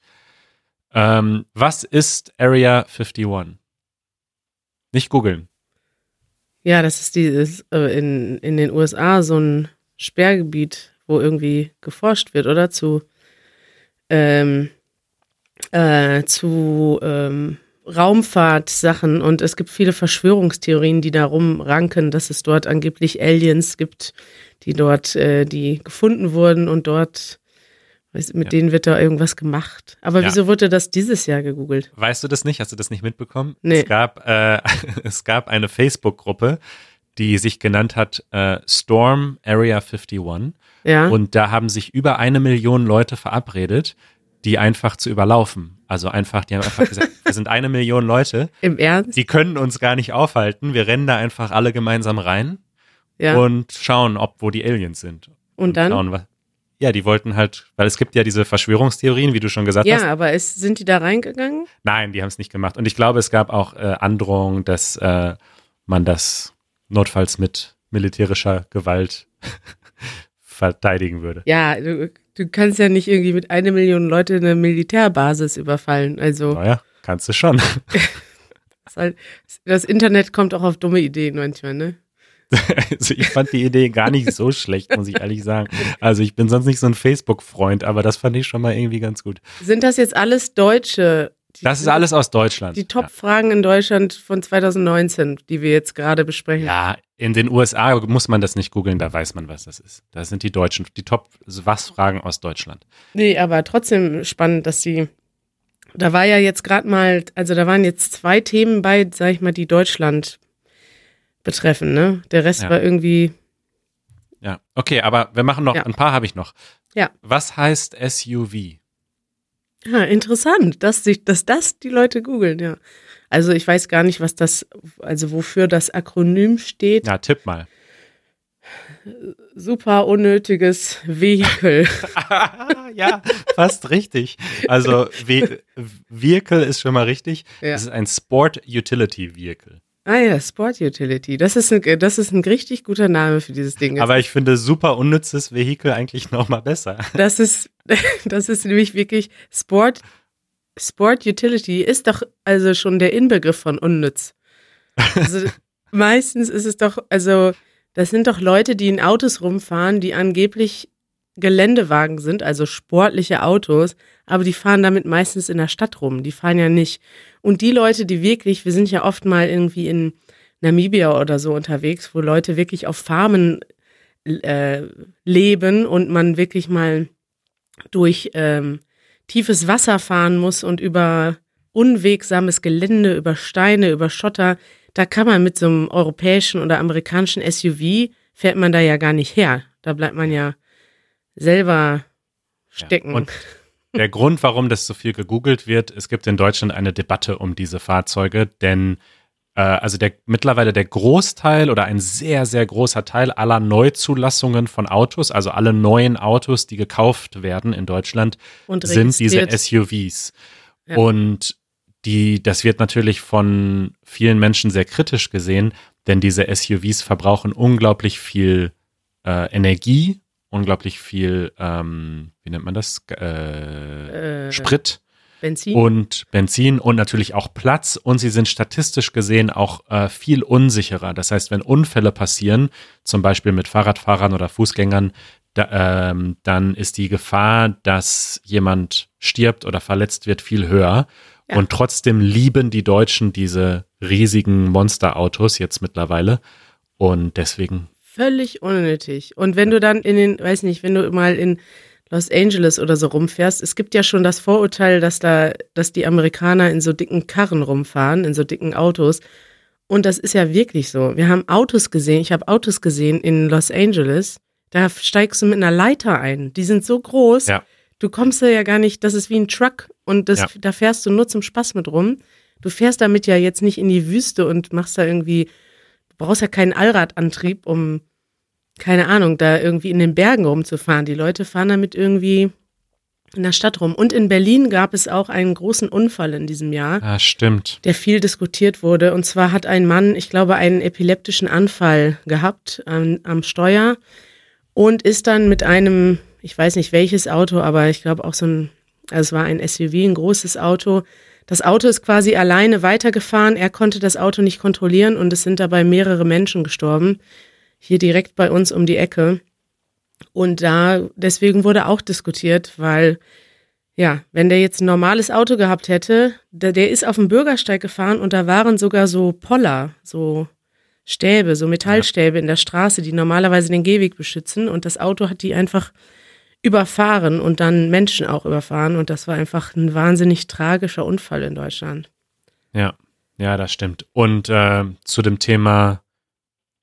Ähm, was ist Area 51? Nicht googeln. ja, das ist dieses äh, in, in den USA so ein Sperrgebiet, wo irgendwie geforscht wird, oder? Zu, ähm, äh, zu ähm, Raumfahrtsachen und es gibt viele Verschwörungstheorien, die darum ranken, dass es dort angeblich Aliens gibt, die dort, äh, die gefunden wurden und dort, mit Ja. denen wird da irgendwas gemacht. Aber Ja. wieso wurde das dieses Jahr gegoogelt? Weißt du das nicht? Hast du das nicht mitbekommen? Nee. Es gab, äh, es gab eine Facebook-Gruppe, die sich genannt hat äh, Storm Area 51. Ja, Und da haben sich über eine Million Leute verabredet, die einfach zu überlaufen. Also einfach, die haben einfach gesagt, wir sind eine Million Leute, im Ernst? die können uns gar nicht aufhalten. Wir rennen da einfach alle gemeinsam rein Ja. und schauen, ob wo die Aliens sind. Und dann? Schauen, was, ja, die wollten halt, weil es gibt ja diese Verschwörungstheorien, wie du schon gesagt hast. Ja, aber es, sind die da reingegangen? Nein, die haben es nicht gemacht. Und ich glaube, es gab auch äh, Androhungen, dass äh, man das notfalls mit militärischer Gewalt verteidigen würde. Ja, du, du kannst ja nicht irgendwie mit einer Million Leute eine Militärbasis überfallen. Also Naja, kannst du schon. ist halt, das Internet kommt auch auf dumme Ideen manchmal, ne? Also ich fand die Idee gar nicht so schlecht, muss ich ehrlich sagen. Also ich bin sonst nicht so ein Facebook-Freund, aber das fand ich schon mal irgendwie ganz gut. Sind das jetzt alles Deutsche? Die- Das ist alles aus Deutschland. Die Top-Fragen in Deutschland von 2019, die wir jetzt gerade besprechen. Ja, in den USA muss man das nicht googeln, da weiß man, was das ist. Das sind die Deutschen, die Top-Was-Fragen aus Deutschland. Nee, aber trotzdem spannend, dass die. Da war ja jetzt gerade mal, also da waren jetzt zwei Themen bei, sag ich mal, die Deutschland betreffen, ne? Der Rest Ja. war irgendwie. Ja, okay, aber wir machen noch, Ja. ein paar habe ich noch. Ja. Was heißt SUV? Ja, interessant, dass, sich, dass das die Leute googeln, ja. Also ich weiß gar nicht, was das, also wofür das Akronym steht. Ja, tipp mal. Super unnötiges Vehikel. ja, fast richtig. Also Ve Vehicle ist schon mal richtig. Ja. Es ist ein Sport Utility Vehicle. Ah ja, Sport Utility. Das ist, ein, das ist ein richtig guter Name für dieses Ding. Aber ich finde super unnützes Vehikel eigentlich noch mal besser. Das ist, das ist nämlich wirklich Sport, Sport Utility ist doch also schon der Inbegriff von unnütz. Also meistens ist es doch, also das sind doch Leute, die in Autos rumfahren, die angeblich Geländewagen sind, also sportliche Autos, aber die fahren damit meistens in der Stadt rum. Die fahren ja nicht. Und die Leute, die wirklich, wir sind ja oft mal irgendwie in Namibia oder so unterwegs, wo Leute wirklich auf Farmen äh, leben und man wirklich mal durch ähm, tiefes Wasser fahren muss und über unwegsames Gelände, über Steine, über Schotter, da kann man mit so einem europäischen oder amerikanischen SUV, fährt man da ja gar nicht her. Da bleibt man ja selber stecken. Ja, und der Grund, warum das so viel gegoogelt wird, es gibt in Deutschland eine Debatte um diese Fahrzeuge, denn äh, also der mittlerweile der Großteil oder ein sehr, sehr großer Teil aller Neuzulassungen von Autos, also alle neuen Autos, die gekauft werden in Deutschland, sind diese. SUVs. Ja. Und die, das wird natürlich von vielen Menschen sehr kritisch gesehen, denn diese SUVs verbrauchen unglaublich viel äh, Energie, unglaublich viel, ähm, wie nennt man das? Äh, Äh, Sprit Benzin. und Benzin und natürlich auch Platz und sie sind statistisch gesehen auch äh, viel unsicherer. Das heißt, wenn Unfälle passieren, zum Beispiel mit Fahrradfahrern oder Fußgängern, da, ähm, dann ist die Gefahr, dass jemand stirbt oder verletzt wird, viel höher. Ja. Und trotzdem lieben die Deutschen diese riesigen Monsterautos jetzt mittlerweile. Und deswegen, Völlig unnötig. Und wenn du dann in den, weiß nicht, wenn du mal in Los Angeles oder so rumfährst, es gibt ja schon das Vorurteil, dass da, dass die Amerikaner in so dicken Karren rumfahren, in so dicken Autos. Und das ist ja wirklich so. Wir haben Autos gesehen, ich habe Autos gesehen in Los Angeles, da steigst du mit einer Leiter ein. Die sind so groß, Ja. du kommst da ja gar nicht, das ist wie ein Truck und das, Ja. da fährst du nur zum Spaß mit rum. Du fährst damit ja jetzt nicht in die Wüste und machst da irgendwie, brauchst ja keinen Allradantrieb, um, keine Ahnung, da irgendwie in den Bergen rumzufahren. Die Leute fahren damit irgendwie in der Stadt rum. Und in Berlin gab es auch einen großen Unfall in diesem Jahr ah, stimmt. der viel diskutiert wurde. Und zwar hat ein Mann, ich glaube, einen epileptischen Anfall gehabt am, am Steuer und ist dann mit einem, ich weiß nicht welches Auto, aber ich glaube auch so ein, also es war ein SUV, ein großes Auto. Das Auto ist quasi alleine weitergefahren. Er konnte das Auto nicht kontrollieren und es sind dabei mehrere Menschen gestorben. Hier direkt bei uns um die Ecke. Und da, deswegen wurde auch diskutiert, weil ja, wenn der jetzt ein normales Auto gehabt hätte, der, der ist auf dem Bürgersteig gefahren und da waren sogar so Poller, so Stäbe, so Metallstäbe in der Straße, die normalerweise den Gehweg beschützen und das Auto hat die einfach überfahren und dann Menschen auch überfahren und das war einfach ein wahnsinnig tragischer Unfall in Deutschland. Ja, ja, das stimmt. Und äh, zu dem Thema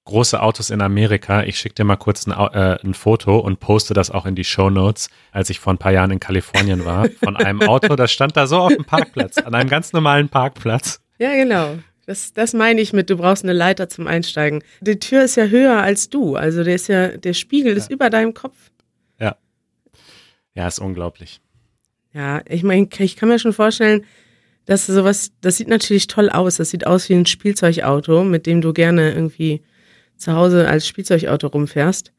große Autos in Amerika, ich schicke dir mal kurz ein, äh, ein Foto und poste das auch in die Show Notes, als ich vor ein paar Jahren in Kalifornien war, von einem Auto, das stand da so auf dem Parkplatz, an einem ganz normalen Parkplatz. Ja, genau. Das, das meine ich mit, du brauchst eine Leiter zum Einsteigen. Die Tür ist ja höher als du, also der ist ja, der Spiegel ist über deinem Kopf. Ja, ist unglaublich. Ja, ich meine, ich kann mir schon vorstellen, dass sowas, das sieht natürlich toll aus. Das sieht aus wie ein Spielzeugauto, mit dem du gerne irgendwie zu Hause als Spielzeugauto rumfährst.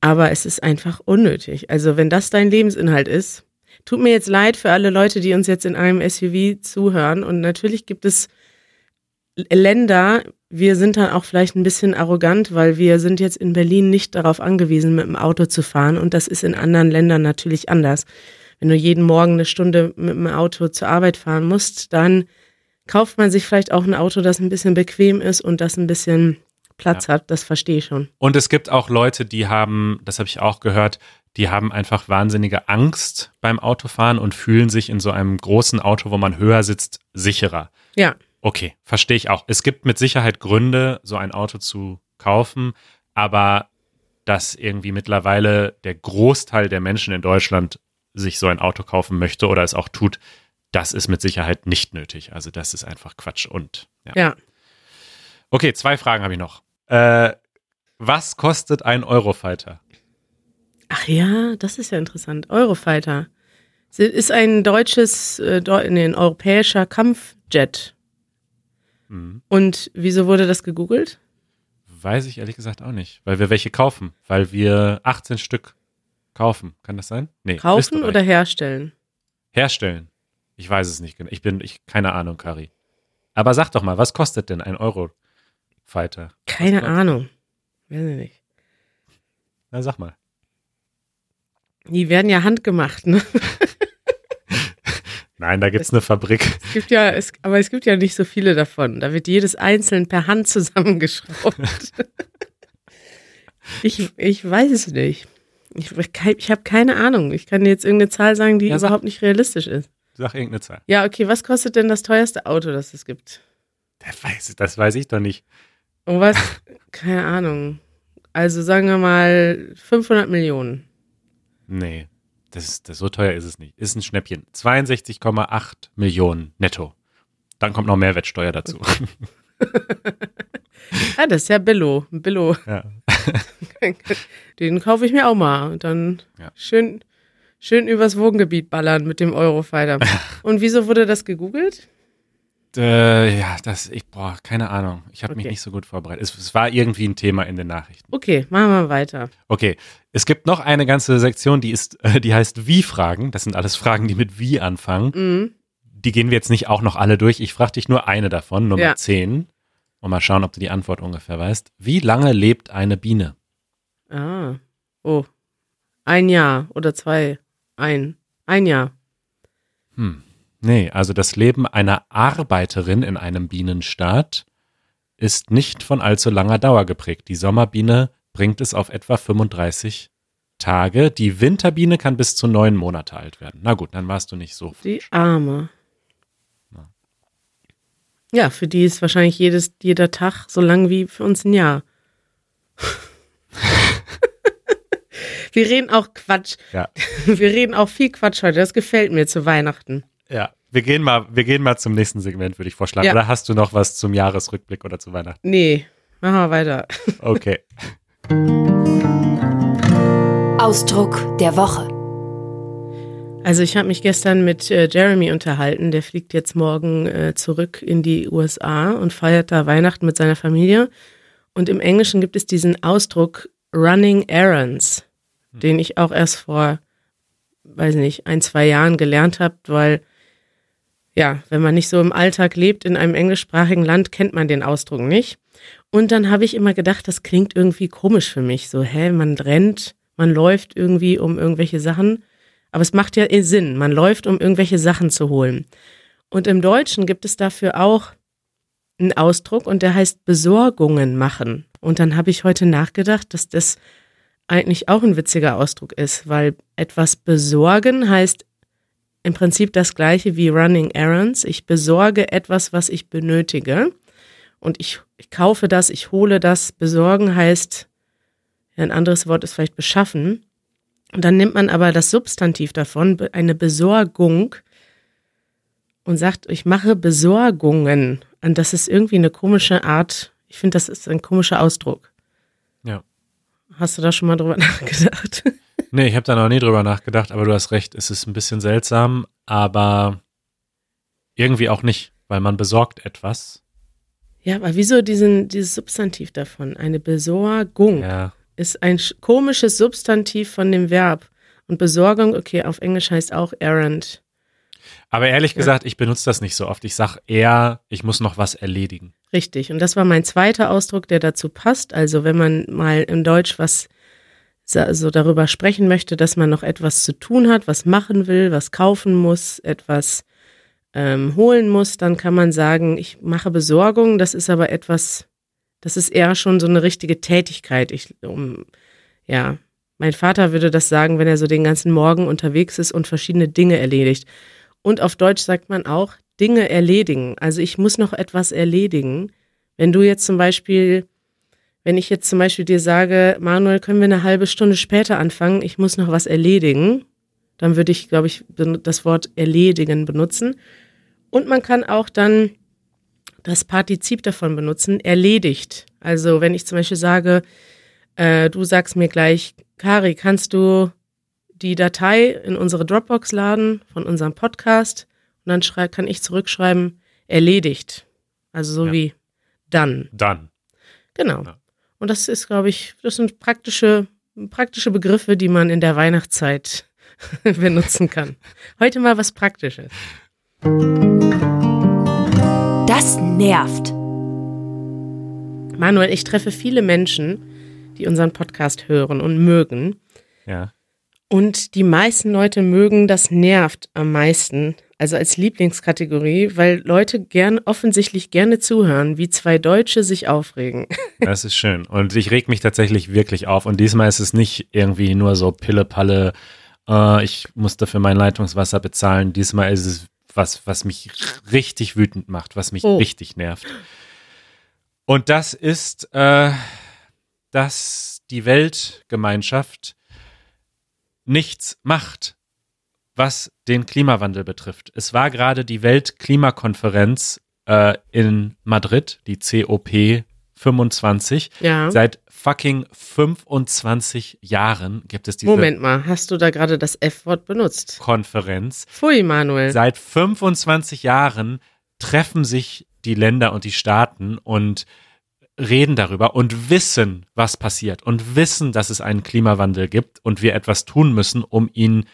Aber es ist einfach unnötig. Also wenn das dein Lebensinhalt ist, tut mir jetzt leid für alle Leute, die uns jetzt in einem SUV zuhören. Und natürlich gibt es Länder, wir sind dann auch vielleicht ein bisschen arrogant, weil wir sind jetzt in Berlin nicht darauf angewiesen, mit dem Auto zu fahren. Und das ist in anderen Ländern natürlich anders. Wenn du jeden Morgen eine Stunde mit dem Auto zur Arbeit fahren musst, dann kauft man sich vielleicht auch ein Auto, das ein bisschen bequem ist und das ein bisschen Platz Ja. hat. Das verstehe ich schon. Und es gibt auch Leute, die haben, das habe ich auch gehört, die haben einfach wahnsinnige Angst beim Autofahren und fühlen sich in so einem großen Auto, wo man höher sitzt, sicherer. Ja, Okay, verstehe ich auch. Es gibt mit Sicherheit Gründe, so ein Auto zu kaufen, aber dass irgendwie mittlerweile der Großteil der Menschen in Deutschland sich so ein Auto kaufen möchte oder es auch tut, das ist mit Sicherheit nicht nötig. Also das ist einfach Quatsch und ja. ja. Okay, zwei Fragen habe ich noch. Äh, was kostet ein Eurofighter? Ach ja, das ist ja interessant. Eurofighter. Ist ein deutsches, äh, nee, ein europäischer Kampfjet. Hm. Und wieso wurde das gegoogelt? Weiß ich ehrlich gesagt auch nicht, weil wir welche kaufen, weil wir 18 Stück kaufen. Kann das sein? Nee, Kaufen Österreich. oder herstellen? herstellen? Ich weiß es nicht genau. Ich bin, ich, keine Ahnung, Kari. Aber sag doch mal, was kostet denn ein Eurofighter? Keine Ahnung. Weiß ich nicht. Na, sag mal. Die werden ja handgemacht, ne? Nein, da gibt's eine Fabrik. Es gibt ja, es, aber es gibt ja nicht so viele davon. Da wird jedes einzeln per Hand zusammengeschraubt. ich, ich weiß es nicht. Ich, ich habe keine Ahnung. Ich kann dir jetzt irgendeine Zahl sagen, die Ja, überhaupt nicht realistisch ist. Sag irgendeine Zahl. Ja, okay, was kostet denn das teuerste Auto, das es gibt? Das weiß, das weiß ich doch nicht. Und was? keine Ahnung. Also sagen wir mal 500 Millionen. Nee, das ist, das, so teuer ist es nicht. Ist ein Schnäppchen. 62,8 Millionen netto. Dann kommt noch Mehrwertsteuer dazu. Ah, das ist ja Billo. Billo. ja. Den kaufe ich mir auch mal. Und dann Ja. schön, schön übers Wohngebiet ballern mit dem Eurofighter. Und wieso wurde das gegoogelt? Äh, ja, das, ich, boah, keine Ahnung. Ich habe mich Okay. nicht so gut vorbereitet. Es, es war irgendwie ein Thema in den Nachrichten. Okay, machen wir weiter. Okay, es gibt noch eine ganze Sektion, die ist, äh, die heißt Wie-Fragen. Das sind alles Fragen, die mit Wie anfangen. Mhm. Die gehen wir jetzt nicht auch noch alle durch. Ich frage dich nur eine davon, Nummer Ja. 10. Und mal schauen, ob du die Antwort ungefähr weißt. Wie lange lebt eine Biene? Ah. Oh. Ein Jahr oder zwei. Ein. Ein Jahr. Hm. Nee, also das Leben einer Arbeiterin in einem Bienenstaat ist nicht von allzu langer Dauer geprägt. Die Sommerbiene bringt es auf etwa 35 Tage. Die Winterbiene kann bis zu neun Monate alt werden. Na gut, dann warst du nicht so. Die Arme. Ja. Ja, für die ist wahrscheinlich jedes, jeder Tag so lang wie für uns ein Jahr. Wir reden auch Quatsch. Ja. Wir reden auch viel Quatsch heute. Das gefällt mir zu Weihnachten. Ja, wir gehen mal, wir gehen mal zum nächsten Segment, würde ich vorschlagen. Ja. Oder hast du noch was zum Jahresrückblick oder zu Weihnachten? Nee, machen wir weiter. Okay. Ausdruck der Woche. Also ich habe mich gestern mit äh, Jeremy unterhalten. Der fliegt jetzt morgen äh, zurück in die USA und feiert da Weihnachten mit seiner Familie. Und im Englischen gibt es diesen Ausdruck Running Errands, den ich auch erst vor, weiß nicht, ein, zwei Jahren gelernt habe, weil ja, wenn man nicht so im Alltag lebt in einem englischsprachigen Land, kennt man den Ausdruck nicht. Und dann habe ich immer gedacht, das klingt irgendwie komisch für mich. So, hä, man rennt, man läuft irgendwie um irgendwelche Sachen. Aber es macht ja eh Sinn. Man läuft, um irgendwelche Sachen zu holen. Und im Deutschen gibt es dafür auch einen Ausdruck und der heißt Besorgungen machen. Und dann habe ich heute nachgedacht, dass das eigentlich auch ein witziger Ausdruck ist, weil etwas besorgen heißt im Prinzip das gleiche wie Running Errands. Ich besorge etwas, was ich benötige. Und ich, ich kaufe das, ich hole das. Besorgen heißt, ein anderes Wort ist vielleicht beschaffen. Und dann nimmt man aber das Substantiv davon, eine Besorgung, und sagt, ich mache Besorgungen. Und das ist irgendwie eine komische Art. Ich finde, das ist ein komischer Ausdruck. Ja. Hast du da schon mal drüber nachgedacht? Nee, ich habe da noch nie drüber nachgedacht, aber du hast recht, es ist ein bisschen seltsam, aber irgendwie auch nicht, weil man besorgt etwas Ja, aber wieso diesen, dieses Substantiv davon? Eine Besorgung Ja. ist ein sch- komisches Substantiv von dem Verb. Und Besorgung, okay, auf Englisch heißt auch errand. Aber ehrlich gesagt, ich benutze das nicht so oft. Ich sag eher, ich muss noch was erledigen. Richtig. Und das war mein zweiter Ausdruck, der dazu passt. Also wenn man mal in Deutsch was so darüber sprechen möchte, dass man noch etwas zu tun hat, was machen will, was kaufen muss, etwas ähm, holen muss, dann kann man sagen, ich mache Besorgung. Das ist aber etwas, das ist eher schon so eine richtige Tätigkeit. Ich, um, ja, mein Vater würde das sagen, wenn er so den ganzen Morgen unterwegs ist und verschiedene Dinge erledigt. Und auf Deutsch sagt man auch Dinge erledigen. Also ich muss noch etwas erledigen. Wenn du jetzt zum Beispiel, wenn ich jetzt zum Beispiel dir sage, Manuel, können wir eine halbe Stunde später anfangen, ich muss noch was erledigen, dann würde ich, glaube ich, das Wort erledigen benutzen. Und man kann auch dann das Partizip davon benutzen, erledigt. Also wenn ich zum Beispiel sage, äh, du sagst mir gleich, Kari, kannst du die Datei in unsere Dropbox laden von unserem Podcast dann schrei kann ich zurückschreiben, erledigt. Also so Ja. wie dann. Dann. Genau. Ja. Und das ist, glaube ich, das sind praktische, praktische Begriffe, die man in der Weihnachtszeit benutzen kann. Heute mal was Praktisches. Das nervt. Manuel, ich treffe viele Menschen, die unseren Podcast hören und mögen. Ja. Und die meisten Leute mögen das nervt am meisten, also als Lieblingskategorie, weil Leute gern offensichtlich gerne zuhören, wie zwei Deutsche sich aufregen. Das ist schön. Und ich reg mich tatsächlich wirklich auf. Und diesmal ist es nicht irgendwie nur so Pille-Palle, äh, ich musste für mein Leitungswasser bezahlen. Diesmal ist es was, was mich richtig wütend macht, was mich Oh. richtig nervt. Und das ist, äh, dass die Weltgemeinschaft nichts macht, was den Klimawandel betrifft. Es war gerade die Weltklimakonferenz äh, in Madrid, die COP 25. Ja. Seit fucking 25 Jahren gibt es diese Moment mal, hast du da gerade das F-Wort benutzt? Konferenz. Pfui, Manuel. Seit 25 Jahren treffen sich die Länder und die Staaten und reden darüber und wissen, was passiert und wissen, dass es einen Klimawandel gibt und wir etwas tun müssen, um ihn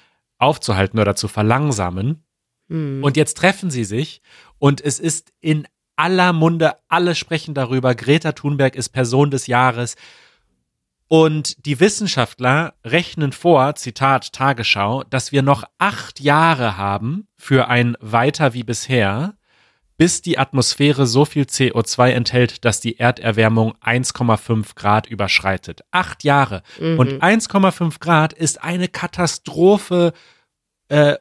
aufzuhalten oder zu verlangsamen. Hm. Und jetzt treffen sie sich und es ist in aller Munde, alle sprechen darüber. Greta Thunberg ist Person des Jahres. Und die Wissenschaftler rechnen vor, Zitat Tagesschau, dass wir noch acht Jahre haben für ein Weiter wie bisher, bis die Atmosphäre so viel CO2 enthält, dass die Erderwärmung 1,5 Grad überschreitet. Acht Jahre. Mhm. Und 1,5 Grad ist eine Katastrophe äh,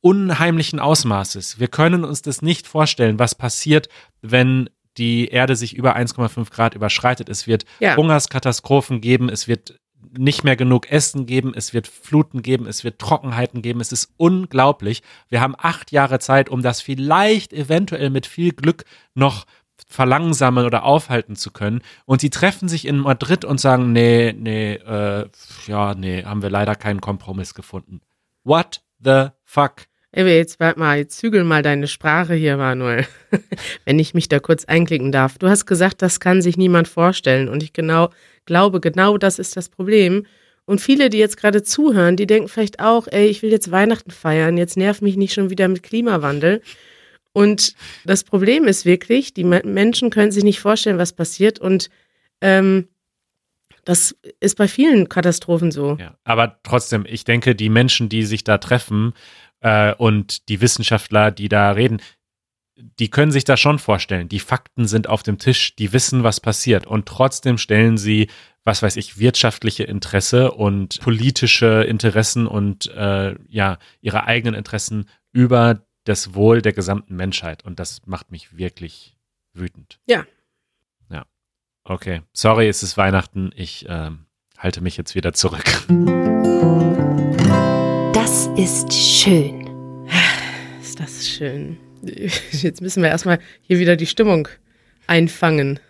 unheimlichen Ausmaßes. Wir können uns das nicht vorstellen, was passiert, wenn die Erde sich über 1,5 Grad überschreitet. Es wird Ja. Hungerskatastrophen geben, es wird nicht mehr genug Essen geben, es wird Fluten geben, es wird Trockenheiten geben. Es ist unglaublich. Wir haben acht Jahre Zeit, um das vielleicht eventuell mit viel Glück noch verlangsamen oder aufhalten zu können. Und sie treffen sich in Madrid und sagen, nee, nee, äh, ja, nee, haben wir leider keinen Kompromiss gefunden. What the fuck? Ey, jetzt warte mal, jetzt zügel mal deine Sprache hier, Manuel. Wenn ich mich da kurz einklicken darf. Du hast gesagt, das kann sich niemand vorstellen. Und ich genau glaube, genau das ist das Problem. Und viele, die jetzt gerade zuhören, die denken vielleicht auch, ey, ich will jetzt Weihnachten feiern, jetzt nerv mich nicht schon wieder mit Klimawandel. Und das Problem ist wirklich, die Me- Menschen können sich nicht vorstellen, was passiert. Und ähm, das ist bei vielen Katastrophen so. Ja, aber trotzdem, ich denke, die Menschen, die sich da treffen äh, und die Wissenschaftler, die da reden, die können sich das schon vorstellen. Die Fakten sind auf dem Tisch, die wissen, was passiert. Und trotzdem stellen sie, was weiß ich, wirtschaftliche Interesse und politische Interessen und äh, ja, ihre eigenen Interessen über das Wohl der gesamten Menschheit. Und das macht mich wirklich wütend. Ja. Ja. Okay. Sorry, es ist Weihnachten. Ich ähm, halte mich jetzt wieder zurück. Das ist schön. Ist das schön. Jetzt müssen wir erstmal hier wieder die Stimmung einfangen.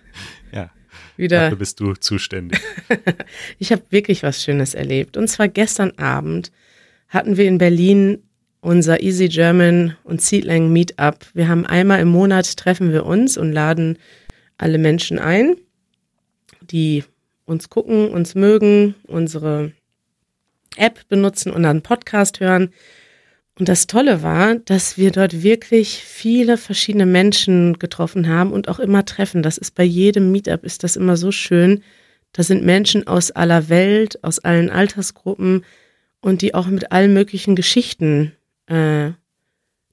Ja. Wieder. Dafür bist du zuständig. Ich habe wirklich was Schönes erlebt. Und zwar gestern Abend hatten wir in Berlin unser Easy German und Seedlang Meetup. Wir haben einmal im Monat treffen wir uns und laden alle Menschen ein, die uns gucken, uns mögen, unsere App benutzen und einen Podcast hören. Und das Tolle war, dass wir dort wirklich viele verschiedene Menschen getroffen haben und auch immer treffen. Das ist bei jedem Meetup ist das immer so schön. Da sind Menschen aus aller Welt, aus allen Altersgruppen und die auch mit allen möglichen Geschichten äh,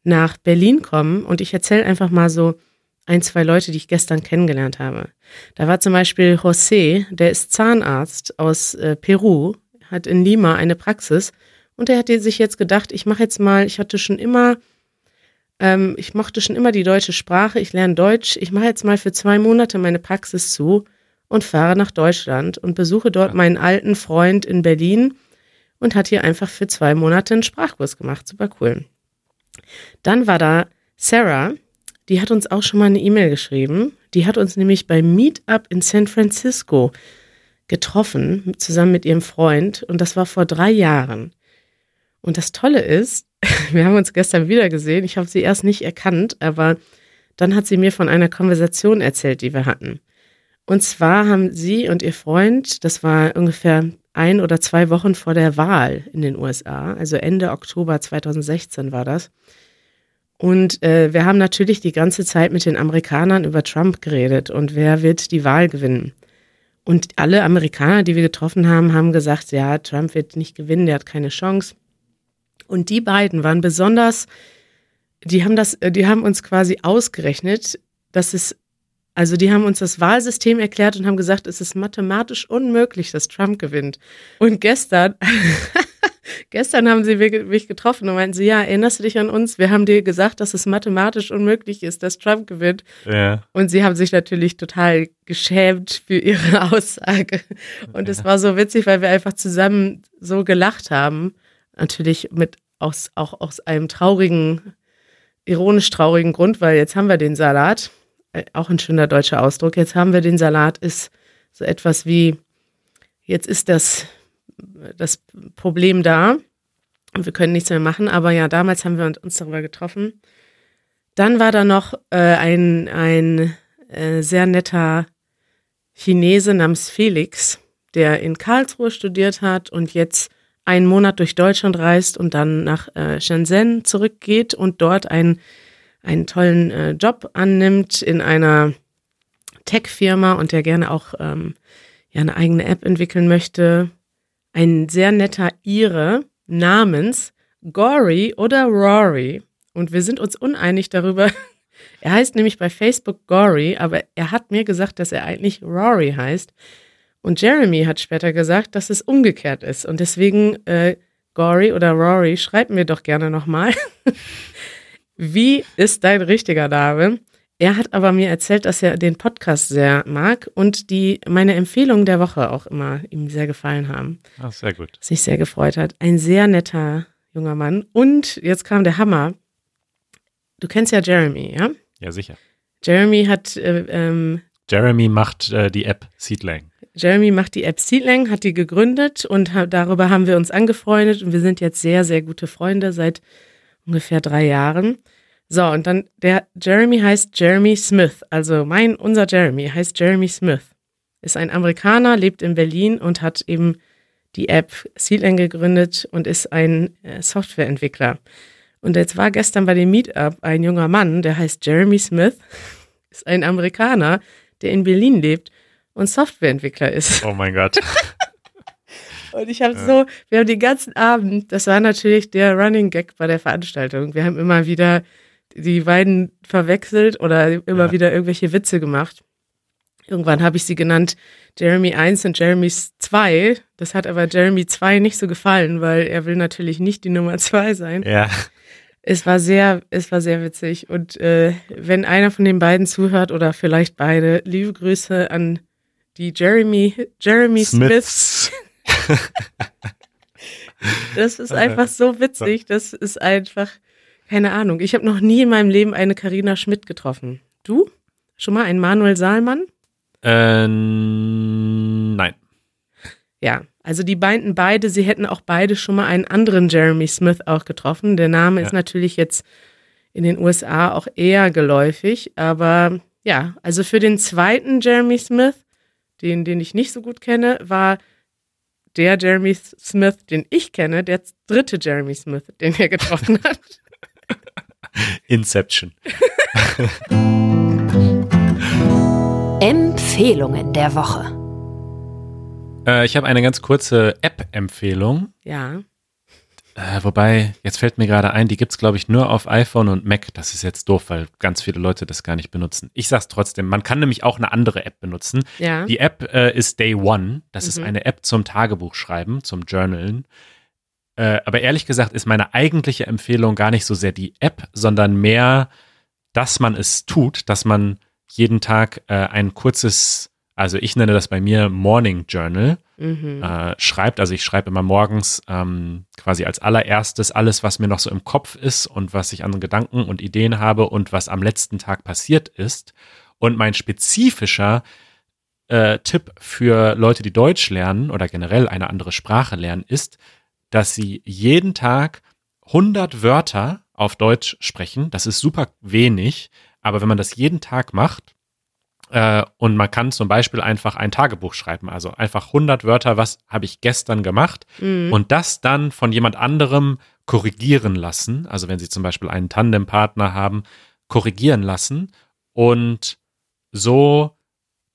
nach Berlin kommen. Und ich erzähle einfach mal so ein, zwei Leute, die ich gestern kennengelernt habe. Da war zum Beispiel José, der ist Zahnarzt aus äh, Peru, hat in Lima eine Praxis und er hat sich jetzt gedacht, ich mache jetzt mal, ich hatte schon immer, ähm, ich mochte schon immer die deutsche Sprache, ich lerne Deutsch, ich mache jetzt mal für zwei Monate meine Praxis zu und fahre nach Deutschland und besuche dort meinen alten Freund in Berlin und hat hier einfach für zwei Monate einen Sprachkurs gemacht. Super cool. Dann war da Sarah, die hat uns auch schon mal eine E-Mail geschrieben. Die hat uns nämlich beim Meetup in San Francisco getroffen, zusammen mit ihrem Freund. Und das war vor drei Jahren. Und das Tolle ist, wir haben uns gestern wieder gesehen. Ich habe sie erst nicht erkannt, aber dann hat sie mir von einer Konversation erzählt, die wir hatten. Und zwar haben sie und ihr Freund, das war ungefähr ein oder zwei Wochen vor der Wahl in den USA, also Ende Oktober 2016 war das, und äh, wir haben natürlich die ganze Zeit mit den Amerikanern über Trump geredet und wer wird die Wahl gewinnen. Und alle Amerikaner, die wir getroffen haben, haben gesagt, ja, Trump wird nicht gewinnen, der hat keine Chance. Und die beiden waren besonders, die haben das, die haben uns quasi ausgerechnet, dass es, also die haben uns das Wahlsystem erklärt und haben gesagt, es ist mathematisch unmöglich, dass Trump gewinnt. Und gestern Gestern haben sie mich getroffen und meinten sie, ja, erinnerst du dich an uns? Wir haben dir gesagt, dass es mathematisch unmöglich ist, dass Trump gewinnt. Ja. Und sie haben sich natürlich total geschämt für ihre Aussage. Und es war so witzig, weil wir einfach zusammen so gelacht haben. Natürlich mit aus, auch aus einem traurigen, ironisch traurigen Grund, weil jetzt haben wir den Salat. Äh, auch ein schöner deutscher Ausdruck. Jetzt haben wir den Salat, ist so etwas wie, jetzt ist das das Problem da und wir können nichts mehr machen. Aber ja, damals haben wir uns darüber getroffen. Dann war da noch äh, ein, ein äh, sehr netter Chinese namens Felix, der in Karlsruhe studiert hat und jetzt einen Monat durch Deutschland reist und dann nach äh, Shenzhen zurückgeht und dort einen, einen tollen äh, Job annimmt in einer Tech-Firma und der gerne auch ähm, ja, eine eigene App entwickeln möchte ein sehr netter Ire namens Gory oder Rory. Und wir sind uns uneinig darüber. Er heißt nämlich bei Facebook Gory, aber er hat mir gesagt, dass er eigentlich Rory heißt. Und Jeremy hat später gesagt, dass es umgekehrt ist. Und deswegen, äh, Gory oder Rory, schreib mir doch gerne nochmal. Wie ist dein richtiger Name? Er hat aber mir erzählt, dass er den Podcast sehr mag und die meine Empfehlungen der Woche auch immer ihm sehr gefallen haben. Ach, sehr gut. Sich sehr gefreut hat. Ein sehr netter junger Mann. Und jetzt kam der Hammer. Du kennst ja Jeremy, ja? Ja, sicher. Jeremy hat äh, ähm, Jeremy macht äh, die App Seedlang. Jeremy macht die App Seedlang, hat die gegründet und ha darüber haben wir uns angefreundet und wir sind jetzt sehr, sehr gute Freunde seit ungefähr drei Jahren. So, und dann der Jeremy heißt Jeremy Smith. Also mein, unser Jeremy heißt Jeremy Smith. Ist ein Amerikaner, lebt in Berlin und hat eben die App Seedlang gegründet und ist ein äh, Softwareentwickler. Und jetzt war gestern bei dem Meetup ein junger Mann, der heißt Jeremy Smith, ist ein Amerikaner, der in Berlin lebt und Softwareentwickler ist. Oh mein Gott. Und ich habe so, wir haben den ganzen Abend, das war natürlich der Running Gag bei der Veranstaltung. Wir haben immer wieder die beiden verwechselt oder immer Ja. wieder irgendwelche Witze gemacht. Irgendwann habe ich sie genannt Jeremy 1 und Jeremy 2. Das hat aber Jeremy 2 nicht so gefallen, weil er will natürlich nicht die Nummer 2 sein. ja. Es war sehr, es war sehr witzig. Und äh, wenn einer von den beiden zuhört oder vielleicht beide, liebe Grüße an die Jeremy, Jeremy Smiths. Smiths. Das ist einfach so witzig. Das ist einfach, keine Ahnung. Ich habe noch nie in meinem Leben eine Karina Schmidt getroffen. Du? Schon mal einen Manuel Saalmann? Äh, nein. Ja, also die meinten beide, sie hätten auch beide schon mal einen anderen Jeremy Smith auch getroffen. Der Name ist Ja. natürlich jetzt in den USA auch eher geläufig, aber Ja, also für den zweiten Jeremy Smith, den, den ich nicht so gut kenne, war der Jeremy Smith, den ich kenne, der dritte Jeremy Smith, den er getroffen hat. Inception. Empfehlungen der Woche. Äh, ich habe eine ganz kurze App-Empfehlung. Ja. Äh, wobei, jetzt fällt mir gerade ein, die gibt's glaube ich, nur auf iPhone und Mac. Das ist jetzt doof, weil ganz viele Leute das gar nicht benutzen. Ich sag's trotzdem, man kann nämlich auch eine andere App benutzen. Ja. Die App äh, ist Day One. Das ist Mhm. eine App zum Tagebuchschreiben, zum Journalen. Äh, aber ehrlich gesagt ist meine eigentliche Empfehlung gar nicht so sehr die App, sondern mehr, dass man es tut, dass man jeden Tag äh, ein kurzes, also ich nenne das bei mir Morning Journal, Mhm. äh, schreibt. Also ich schreibe immer morgens ähm, quasi als allererstes alles, was mir noch so im Kopf ist und was ich an Gedanken und Ideen habe und was am letzten Tag passiert ist. Und mein spezifischer äh, Tipp für Leute, die Deutsch lernen oder generell eine andere Sprache lernen, ist, dass sie jeden Tag 100 Wörter auf Deutsch sprechen. Das ist super wenig, aber wenn man das jeden Tag macht, äh, und man kann zum Beispiel einfach ein Tagebuch schreiben, also einfach 100 Wörter, was habe ich gestern gemacht Mhm. und das dann von jemand anderem korrigieren lassen. Also wenn Sie zum Beispiel einen Tandempartner haben, korrigieren lassen und so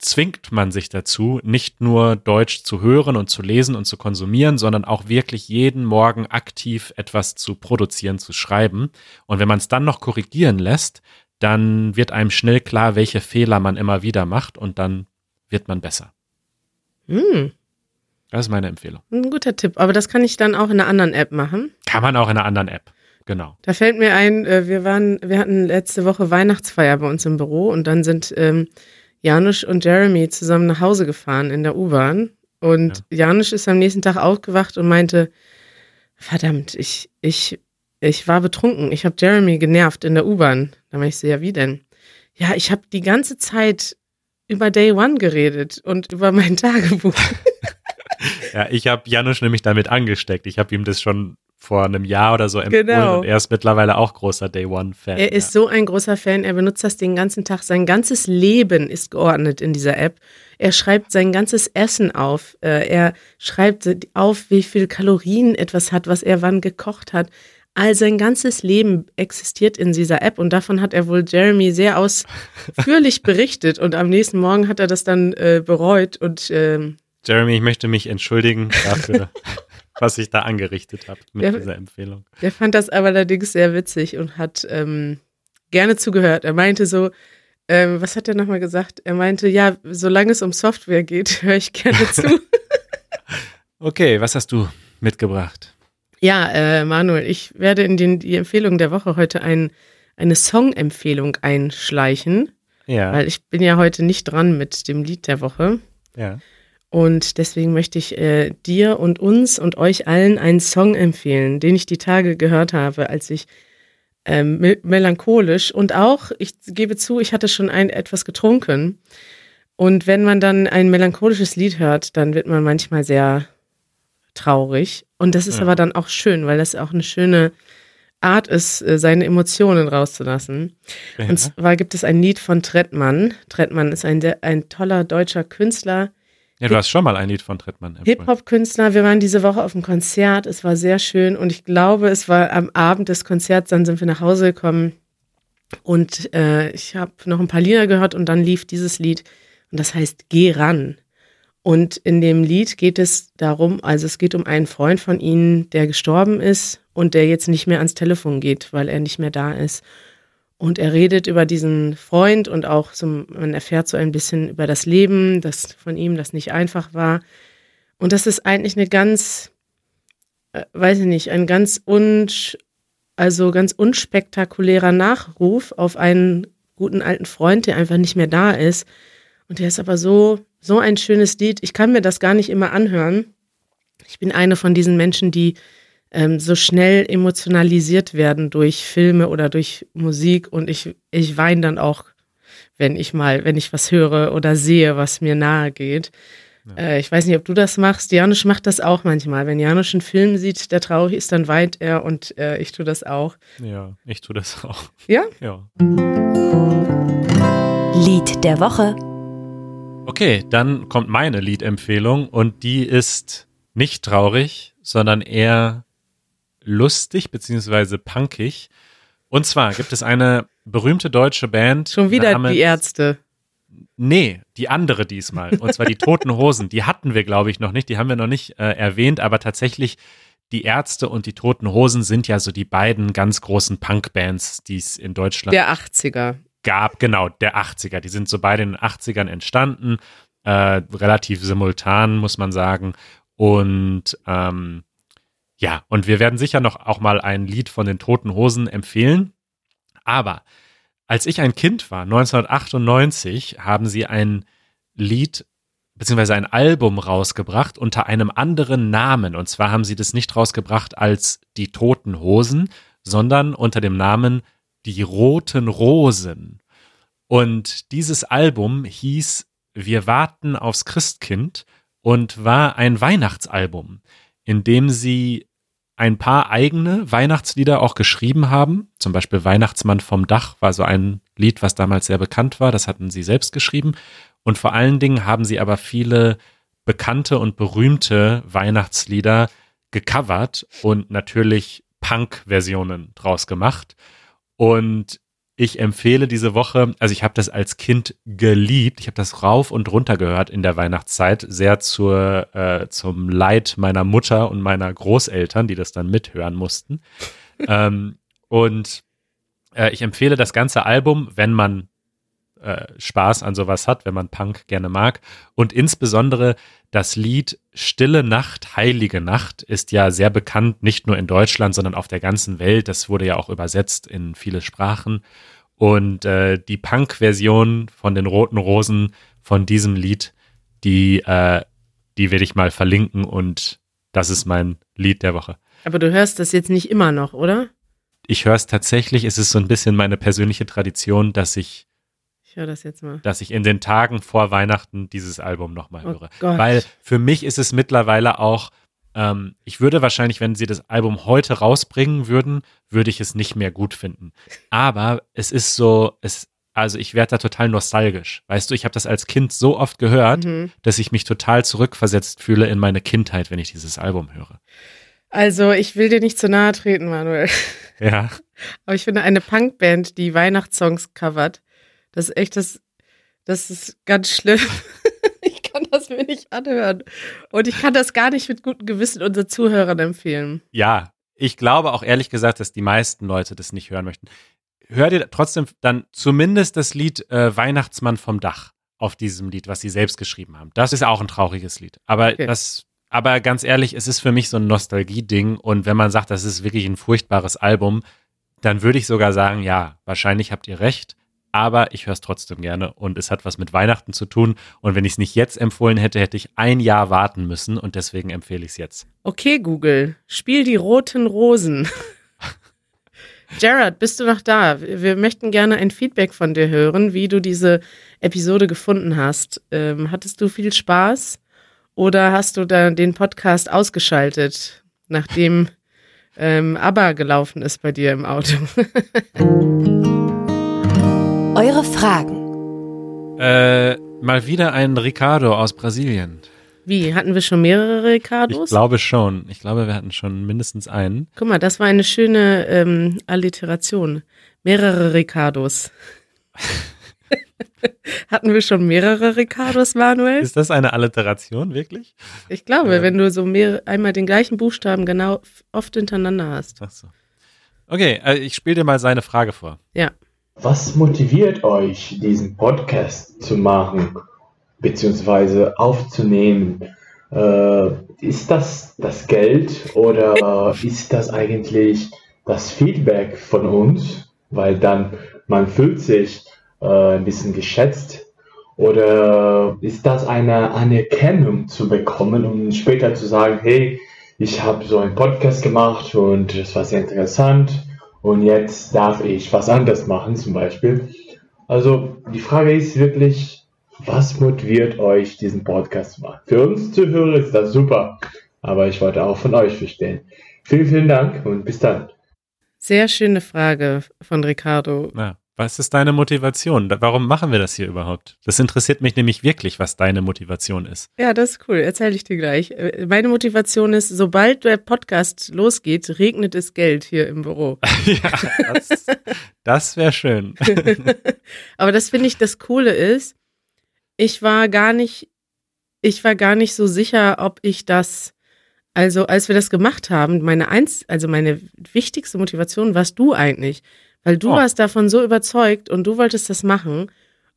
zwingt man sich dazu, nicht nur Deutsch zu hören und zu lesen und zu konsumieren, sondern auch wirklich jeden Morgen aktiv etwas zu produzieren, zu schreiben. Und wenn man es dann noch korrigieren lässt, dann wird einem schnell klar, welche Fehler man immer wieder macht und dann wird man besser. Mhm. Das ist meine Empfehlung. Ein guter Tipp. Aber das kann ich dann auch in einer anderen App machen. Kann man auch in einer anderen App. Genau. Da fällt mir ein, äh, wir waren, wir hatten letzte Woche Weihnachtsfeier bei uns im Büro und dann sind ähm, Janusz und Jeremy zusammen nach Hause gefahren in der U-Bahn. Und Janusz ist am nächsten Tag aufgewacht und meinte, verdammt, ich, ich, ich war betrunken. Ich habe Jeremy genervt in der U-Bahn. Da meinte ich so, ja, wie denn? Ja, ich habe die ganze Zeit über Day One geredet und über mein Tagebuch. Ja, ich habe Janusz nämlich damit angesteckt. Ich habe ihm das schon vor einem Jahr oder so empfohlen Genau. und er ist mittlerweile auch großer Day One-Fan. Er ist so ein großer Fan, er benutzt das den ganzen Tag. Sein ganzes Leben ist geordnet in dieser App. Er schreibt sein ganzes Essen auf. Äh, Er schreibt auf, wie viel Kalorien etwas hat, was er wann gekocht hat. All sein ganzes Leben existiert in dieser App und davon hat er wohl Jeremy sehr ausführlich berichtet und am nächsten Morgen hat er das dann äh, bereut und ähm, Jeremy, ich möchte mich entschuldigen dafür, was ich da angerichtet habe mit Ja. dieser Empfehlung. Der fand das aber allerdings sehr witzig und hat ähm, gerne zugehört. Er meinte so, ähm, was hat er nochmal gesagt? Er meinte, ja, solange es um Software geht, höre ich gerne zu. Okay, was hast du mitgebracht? ja, äh, Manuel, ich werde in den, die Empfehlung der Woche heute ein, eine Song-Empfehlung einschleichen, Ja, weil ich bin ja heute nicht dran mit dem Lied der Woche. ja. Und deswegen möchte ich äh, dir und uns und euch allen einen Song empfehlen, den ich die Tage gehört habe, als ich ähm, me melancholisch und auch, ich gebe zu, ich hatte schon ein etwas getrunken. Und wenn man dann ein melancholisches Lied hört, dann wird man manchmal sehr traurig. Und das ist Ja. aber dann auch schön, weil das auch eine schöne Art ist, äh, seine Emotionen rauszulassen. ja. Und zwar gibt es ein Lied von Trettmann. Trettmann ist ein, ein toller deutscher Künstler, ja, du hast schon mal ein Lied von Trettmann empfohlen. Hip-Hop-Künstler. Wir waren diese Woche auf dem Konzert. Es war sehr schön und ich glaube, es war am Abend des Konzerts, dann sind wir nach Hause gekommen und äh, ich habe noch ein paar Lieder gehört und dann lief dieses Lied und das heißt Geh ran. Und in dem Lied geht es darum, also es geht um einen Freund von ihnen, der gestorben ist und der jetzt nicht mehr ans Telefon geht, weil er nicht mehr da ist. Und er redet über diesen Freund und auch so, man erfährt so ein bisschen über das Leben, das von ihm, das nicht einfach war. Und das ist eigentlich eine ganz, äh, weiß ich nicht, ein ganz unsch, also ganz unspektakulärer Nachruf auf einen guten alten Freund, der einfach nicht mehr da ist. Und der ist aber so, so ein schönes Lied. Ich kann mir das gar nicht immer anhören. Ich bin eine von diesen Menschen, die ähm, so schnell emotionalisiert werden durch Filme oder durch Musik und ich, ich weine dann auch, wenn ich mal, wenn ich was höre oder sehe, was mir nahe geht. Äh, ich weiß nicht, ob du das machst. Janusz macht das auch manchmal. Wenn Janusz einen Film sieht, der traurig ist, dann weint er und äh, ich tue das auch. Ja, ich tue das auch. Ja? Ja. Lied Lied der Woche. Okay, dann kommt meine Liedempfehlung und die ist nicht traurig, sondern eher lustig beziehungsweise punkig. Und zwar gibt es eine berühmte deutsche Band. Schon wieder namens- die Ärzte. Nee, die andere diesmal. Und zwar die Toten Hosen. Die hatten wir, glaube ich, noch nicht. Die haben wir noch nicht äh, erwähnt, aber tatsächlich die Ärzte und die Toten Hosen sind ja so die beiden ganz großen Punk-Bands, die es in Deutschland Der 80er. gab, genau, der 80er. Die sind so beide in den 80ern entstanden, äh, relativ simultan, muss man sagen. Und ähm, ja, und wir werden sicher noch auch mal ein Lied von den Toten Hosen empfehlen. Aber als ich ein Kind war, 1998, haben sie ein Lied beziehungsweise ein Album rausgebracht unter einem anderen Namen. Und zwar haben sie das nicht rausgebracht als die Toten Hosen, sondern unter dem Namen Die Roten Rosen. Und dieses Album hieß Wir warten aufs Christkind und war ein Weihnachtsalbum, in dem sie ein paar eigene Weihnachtslieder auch geschrieben haben. Zum Beispiel Weihnachtsmann vom Dach war so ein Lied, was damals sehr bekannt war. Das hatten sie selbst geschrieben. Und vor allen Dingen haben sie aber viele bekannte und berühmte Weihnachtslieder gecovert und natürlich Punk-Versionen draus gemacht. Und ich empfehle diese Woche, also ich habe das als Kind geliebt. Ich habe das rauf und runter gehört in der Weihnachtszeit, sehr zur, äh, zum Leid meiner Mutter und meiner Großeltern, die das dann mithören mussten. ähm, und äh, ich empfehle das ganze Album, wenn man äh, Spaß an sowas hat, wenn man Punk gerne mag. Und insbesondere das Lied Stille Nacht, Heilige Nacht ist ja sehr bekannt, nicht nur in Deutschland, sondern auf der ganzen Welt. Das wurde ja auch übersetzt in viele Sprachen. Und äh, die Punk-Version von den Roten Rosen von diesem Lied, die, äh, die werde ich mal verlinken und das ist mein Lied der Woche. Aber du hörst das jetzt nicht immer noch, oder? Ich höre es tatsächlich, es ist so ein bisschen meine persönliche Tradition, dass ich Ich höre das jetzt mal. dass ich in den Tagen vor Weihnachten dieses Album nochmal Oh höre. Gott. Weil für mich ist es mittlerweile auch, ähm, ich würde wahrscheinlich, wenn sie das Album heute rausbringen würden, würde ich es nicht mehr gut finden. Aber es ist so, es, also ich werde da total nostalgisch. Weißt du, ich habe das als Kind so oft gehört, Mhm. dass ich mich total zurückversetzt fühle in meine Kindheit, wenn ich dieses Album höre. Also, ich will dir nicht zu nahe treten, Manuel. Ja. Aber ich finde, eine Punkband, die Weihnachtssongs covert, das ist echt das, das ist ganz schlimm. ich kann das mir nicht anhören. Und ich kann das gar nicht mit gutem Gewissen unseren Zuhörern empfehlen. Ja, ich glaube auch ehrlich gesagt, dass die meisten Leute das nicht hören möchten. Hör dir trotzdem dann zumindest das Lied äh, Weihnachtsmann vom Dach auf diesem Lied, was sie selbst geschrieben haben. Das ist auch ein trauriges Lied. Aber Okay. das, aber ganz ehrlich, es ist für mich so ein Nostalgie-Ding. Und wenn man sagt, das ist wirklich ein furchtbares Album, dann würde ich sogar sagen, ja, wahrscheinlich habt ihr recht. Aber ich höre es trotzdem gerne und es hat was mit Weihnachten zu tun. Und wenn ich es nicht jetzt empfohlen hätte, hätte ich ein Jahr warten müssen und deswegen empfehle ich es jetzt. Okay, Google, spiel die roten Rosen. Jared, bist du noch da? Wir möchten gerne ein Feedback von dir hören, wie du diese Episode gefunden hast. Ähm, hattest du viel Spaß oder hast du da den Podcast ausgeschaltet, nachdem ähm, ABBA gelaufen ist bei dir im Auto? Eure Fragen. Äh, mal wieder ein Ricardo aus Brasilien. Wie, hatten wir schon mehrere Ich Ricardos? glaube schon. Ich glaube, wir hatten schon mindestens einen. Guck mal, das war eine schöne ähm, Alliteration. Mehrere Ricardos. hatten wir schon mehrere Ricardos, Manuel? Ist das eine Alliteration, wirklich? Ich glaube, Ja. wenn du so mehr, einmal den gleichen Buchstaben genau oft hintereinander hast. Ach so. Okay, äh, ich spiele dir mal seine Frage vor. Ja. Was motiviert euch, diesen Podcast zu machen, beziehungsweise aufzunehmen? Äh, ist das das Geld oder ist das eigentlich das Feedback von uns? Weil dann man fühlt sich äh, ein bisschen geschätzt. Oder ist das eine Anerkennung zu bekommen, um später zu sagen, hey, ich habe so einen Podcast gemacht und das war sehr interessant und jetzt darf ich was anderes machen zum Beispiel. Also die Frage ist wirklich, was motiviert euch, diesen Podcast zu machen? Für uns Zuhörer ist das super, aber ich wollte auch von euch verstehen. Vielen, vielen Dank und bis dann. Sehr schöne Frage von Ricardo. Ja. Was ist deine Motivation? Warum machen wir das hier überhaupt? Das interessiert mich nämlich wirklich, was deine Motivation ist. Ja, das ist cool. Erzähle ich dir gleich. Äh, Meine Motivation ist, sobald der Podcast losgeht, regnet es Geld hier im Büro. ja, das, das wäre schön. Aber das finde ich, das Coole ist, ich war gar nicht, ich war gar nicht so sicher, ob ich das, also als wir das gemacht haben, meine eins, also meine wichtigste Motivation warst du eigentlich, weil du Oh. warst davon so überzeugt und du wolltest das machen.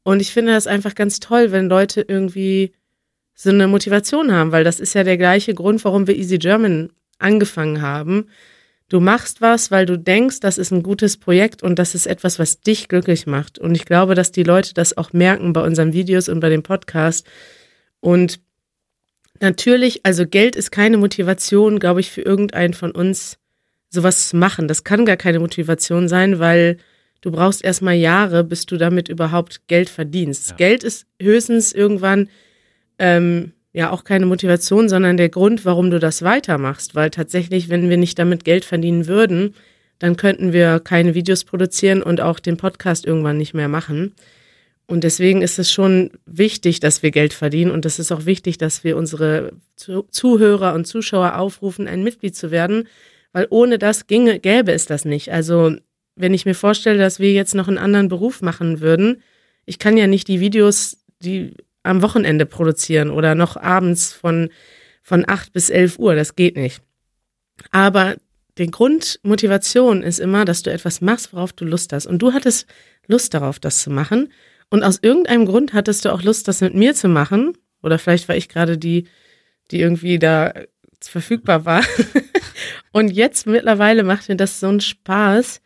Und ich finde das einfach ganz toll, wenn Leute irgendwie so eine Motivation haben, weil das ist ja der gleiche Grund, warum wir Easy German angefangen haben. Du machst was, weil du denkst, das ist ein gutes Projekt und das ist etwas, was dich glücklich macht. Und ich glaube, dass die Leute das auch merken bei unseren Videos und bei dem Podcast. Und natürlich, also Geld ist keine Motivation, glaube ich, für irgendeinen von uns, sowas machen. Das kann gar keine Motivation sein, weil du brauchst erstmal Jahre, bis du damit überhaupt Geld verdienst. Ja. Geld ist höchstens irgendwann ähm, ja auch keine Motivation, sondern der Grund, warum du das weitermachst. Weil tatsächlich, wenn wir nicht damit Geld verdienen würden, dann könnten wir keine Videos produzieren und auch den Podcast irgendwann nicht mehr machen. Und deswegen ist es schon wichtig, dass wir Geld verdienen. Und es ist auch wichtig, dass wir unsere Zu- Zuhörer und Zuschauer aufrufen, ein Mitglied zu werden. Weil ohne das ginge, gäbe es das nicht. Also, wenn ich mir vorstelle, dass wir jetzt noch einen anderen Beruf machen würden, ich kann ja nicht die Videos, die am Wochenende produzieren oder noch abends von, von 8 bis 11 Uhr. Das geht nicht. Aber die Grundmotivation ist immer, dass du etwas machst, worauf du Lust hast. Und du hattest Lust darauf, das zu machen. Und aus irgendeinem Grund hattest du auch Lust, das mit mir zu machen. Oder vielleicht war ich gerade die, die irgendwie da verfügbar war. Und jetzt mittlerweile macht mir das so einen Spaß,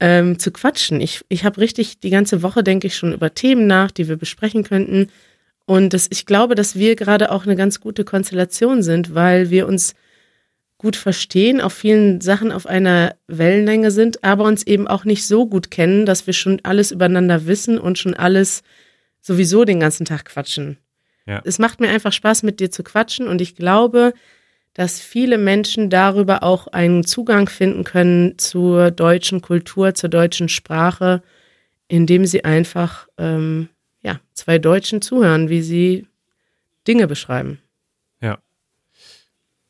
ähm, zu quatschen. Ich, ich habe richtig die ganze Woche, denke ich, schon über Themen nach, die wir besprechen könnten. Und das, ich glaube, dass wir gerade auch eine ganz gute Konstellation sind, weil wir uns gut verstehen, auf vielen Sachen auf einer Wellenlänge sind, aber uns eben auch nicht so gut kennen, dass wir schon alles übereinander wissen und schon alles sowieso den ganzen Tag quatschen. Ja. Es macht mir einfach Spaß, mit dir zu quatschen und ich glaube, dass viele Menschen darüber auch einen Zugang finden können zur deutschen Kultur, zur deutschen Sprache, indem sie einfach ähm, ja, zwei Deutschen zuhören, wie sie Dinge beschreiben.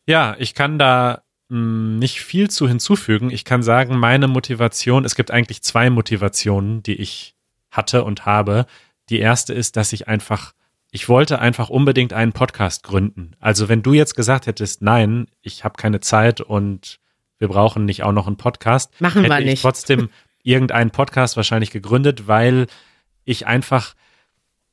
Ja, ich kann da mh, nicht viel zu hinzufügen. Ich kann sagen, meine Motivation, es gibt eigentlich zwei Motivationen, die ich hatte und habe. Die erste ist, dass ich einfach, ich wollte einfach unbedingt einen Podcast gründen. Also wenn du jetzt gesagt hättest, nein, ich habe keine Zeit und wir brauchen nicht auch noch einen Podcast, Machen hätte wir ich nicht. trotzdem irgendeinen Podcast wahrscheinlich gegründet, weil ich einfach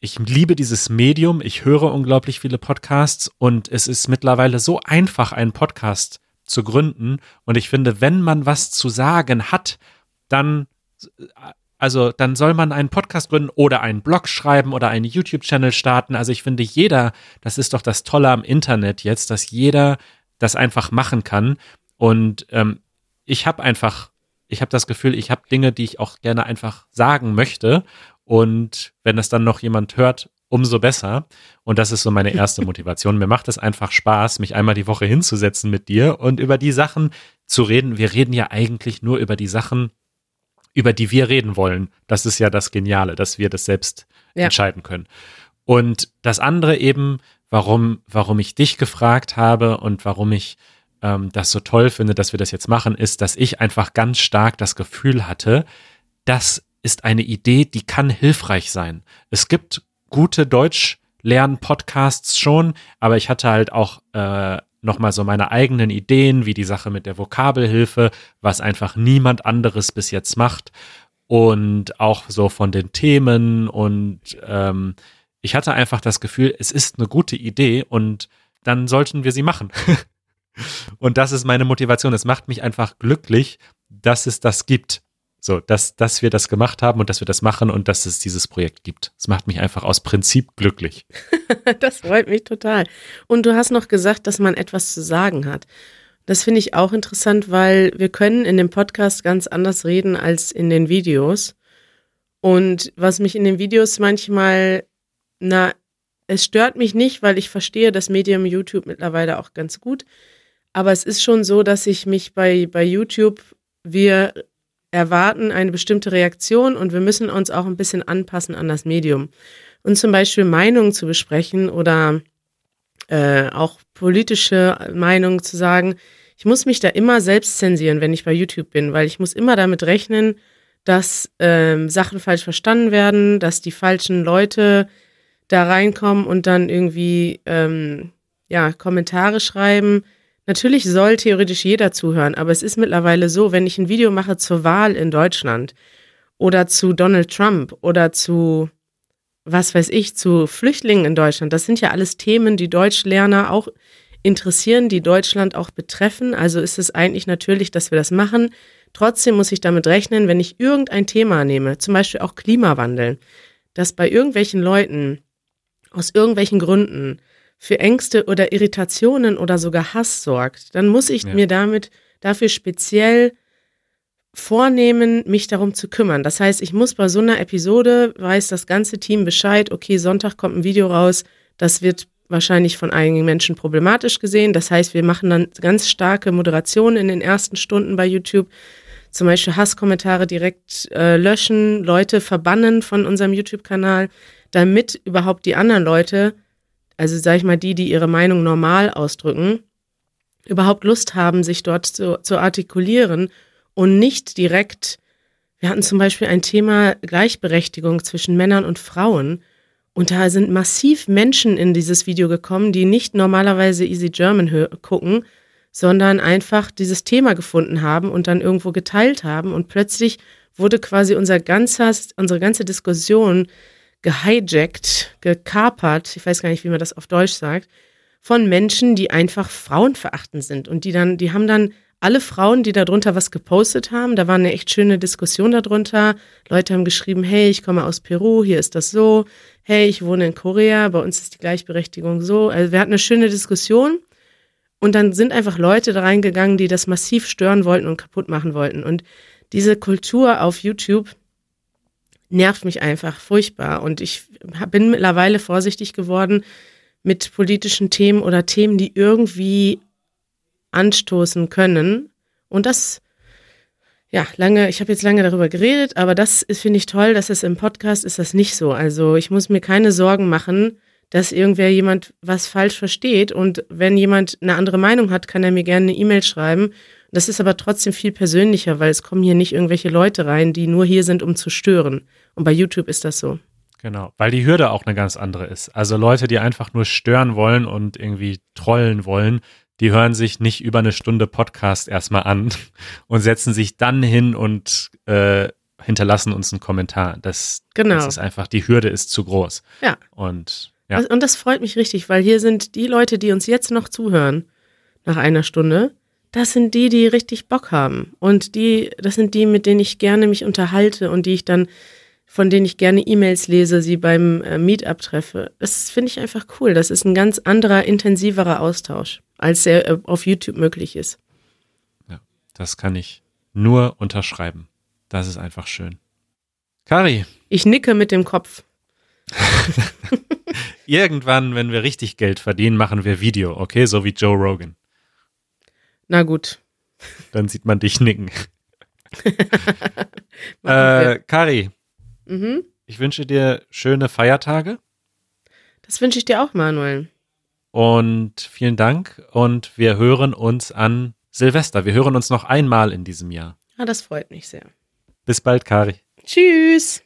ich liebe dieses Medium, ich höre unglaublich viele Podcasts und es ist mittlerweile so einfach, einen Podcast zu gründen. Und ich finde, wenn man was zu sagen hat, dann, also dann soll man einen Podcast gründen oder einen Blog schreiben oder einen YouTube-Channel starten. Also ich finde, jeder, das ist doch das Tolle am Internet jetzt, dass jeder das einfach machen kann. Und ähm, ich habe einfach, ich habe das Gefühl, ich habe Dinge, die ich auch gerne einfach sagen möchte. Und wenn das dann noch jemand hört, umso besser. Und das ist so meine erste Motivation. Mir macht es einfach Spaß, mich einmal die Woche hinzusetzen mit dir und über die Sachen zu reden. Wir reden ja eigentlich nur über die Sachen, über die wir reden wollen. Das ist ja das Geniale, dass wir das selbst Ja. entscheiden können. Und das andere eben, warum, warum ich dich gefragt habe und warum ich ähm, das so toll finde, dass wir das jetzt machen, ist, dass ich einfach ganz stark das Gefühl hatte, das ist eine Idee, die kann hilfreich sein. Es gibt gute Deutsch-Lern-Podcasts schon, aber ich hatte halt auch äh, nochmal so meine eigenen Ideen, wie die Sache mit der Vokabelhilfe, was einfach niemand anderes bis jetzt macht. Und auch so von den Themen und ähm, ich hatte einfach das Gefühl, es ist eine gute Idee und dann sollten wir sie machen. und das ist meine Motivation. Es macht mich einfach glücklich, dass es das gibt. So, dass, dass wir das gemacht haben und dass wir das machen und dass es dieses Projekt gibt. Es macht mich einfach aus Prinzip glücklich. Das freut mich total. Und du hast noch gesagt, dass man etwas zu sagen hat. Das finde ich auch interessant, weil wir können in dem Podcast ganz anders reden als in den Videos. Und was mich in den Videos manchmal, na, es stört mich nicht, weil ich verstehe das Medium YouTube mittlerweile auch ganz gut. Aber es ist schon so, dass ich mich bei, bei YouTube, wir erwarten eine bestimmte Reaktion und wir müssen uns auch ein bisschen anpassen an das Medium. Und zum Beispiel Meinungen zu besprechen oder äh, auch politische Meinungen zu sagen, ich muss mich da immer selbst zensieren, wenn ich bei YouTube bin, weil ich muss immer damit rechnen, dass ähm, Sachen falsch verstanden werden, dass die falschen Leute da reinkommen und dann irgendwie ähm, ja Kommentare schreiben. Natürlich soll theoretisch jeder zuhören, aber es ist mittlerweile so, wenn ich ein Video mache zur Wahl in Deutschland oder zu Donald Trump oder zu was weiß ich, zu Flüchtlingen in Deutschland, das sind ja alles Themen, die Deutschlerner auch interessieren, die Deutschland auch betreffen. Also ist es eigentlich natürlich, dass wir das machen. Trotzdem muss ich damit rechnen, wenn ich irgendein Thema nehme, zum Beispiel auch Klimawandel, dass bei irgendwelchen Leuten aus irgendwelchen Gründen für Ängste oder Irritationen oder sogar Hass sorgt, dann muss ich Ja. mir damit dafür speziell vornehmen, mich darum zu kümmern. Das heißt, ich muss bei so einer Episode, weiß das ganze Team Bescheid, okay, Sonntag kommt ein Video raus, das wird wahrscheinlich von einigen Menschen problematisch gesehen. Das heißt, wir machen dann ganz starke Moderationen in den ersten Stunden bei YouTube. Zum Beispiel Hasskommentare direkt äh, löschen, Leute verbannen von unserem YouTube-Kanal, damit überhaupt die anderen Leute, also sag ich mal die, die ihre Meinung normal ausdrücken, überhaupt Lust haben, sich dort zu, zu artikulieren und nicht direkt, wir hatten zum Beispiel ein Thema Gleichberechtigung zwischen Männern und Frauen. Und da sind massiv Menschen in dieses Video gekommen, die nicht normalerweise Easy German gucken, sondern einfach dieses Thema gefunden haben und dann irgendwo geteilt haben. Und plötzlich wurde quasi unser ganzer, unsere ganze Diskussion gehijackt, gekapert, ich weiß gar nicht, wie man das auf Deutsch sagt, von Menschen, die einfach frauenverachtend sind. Und die dann, die haben dann alle Frauen, die darunter was gepostet haben, da war eine echt schöne Diskussion darunter. Leute haben geschrieben, hey, ich komme aus Peru, hier ist das so. Hey, ich wohne in Korea, bei uns ist die Gleichberechtigung so. Also wir hatten eine schöne Diskussion. Und dann sind einfach Leute da reingegangen, die das massiv stören wollten und kaputt machen wollten. Und diese Kultur auf YouTube nervt mich einfach furchtbar. Und ich bin mittlerweile vorsichtig geworden mit politischen Themen oder Themen, die irgendwie anstoßen können. Und das, ja, lange, ich habe jetzt lange darüber geredet, aber das finde ich toll, dass es im Podcast ist das nicht so. Also ich muss mir keine Sorgen machen, dass irgendwer jemand was falsch versteht. Und wenn jemand eine andere Meinung hat, kann er mir gerne eine E-Mail schreiben. Das ist aber trotzdem viel persönlicher, weil es kommen hier nicht irgendwelche Leute rein, die nur hier sind, um zu stören. Und bei YouTube ist das so. Genau, weil die Hürde auch eine ganz andere ist. Also Leute, die einfach nur stören wollen und irgendwie trollen wollen, die hören sich nicht über eine Stunde Podcast erstmal an und setzen sich dann hin und äh, hinterlassen uns einen Kommentar. Das, Genau. das ist einfach, die Hürde ist zu groß. Ja. Und ja, Und das freut mich richtig, weil hier sind die Leute, die uns jetzt noch zuhören, nach einer Stunde, das sind die, die richtig Bock haben. Und die, das sind die, mit denen ich gerne mich unterhalte und die ich dann, von denen ich gerne E-Mails lese, sie beim äh, Meetup treffe. Das finde ich einfach cool. Das ist ein ganz anderer, intensiverer Austausch, als der äh, auf YouTube möglich ist. das kann ich nur unterschreiben. Das ist einfach schön. Kari, Ich nicke mit dem Kopf. irgendwann, wenn wir richtig Geld verdienen, machen wir Video, okay? So wie Joe Rogan. Na gut. Dann sieht man dich nicken. Äh, Kari. Mhm. ich wünsche dir schöne Feiertage Das wünsche ich dir auch, Manuel. und vielen Dank. Und wir hören uns an Silvester. Wir hören uns noch einmal in diesem Jahr. Ah, das freut mich sehr. Bis bald, Kari. Tschüss.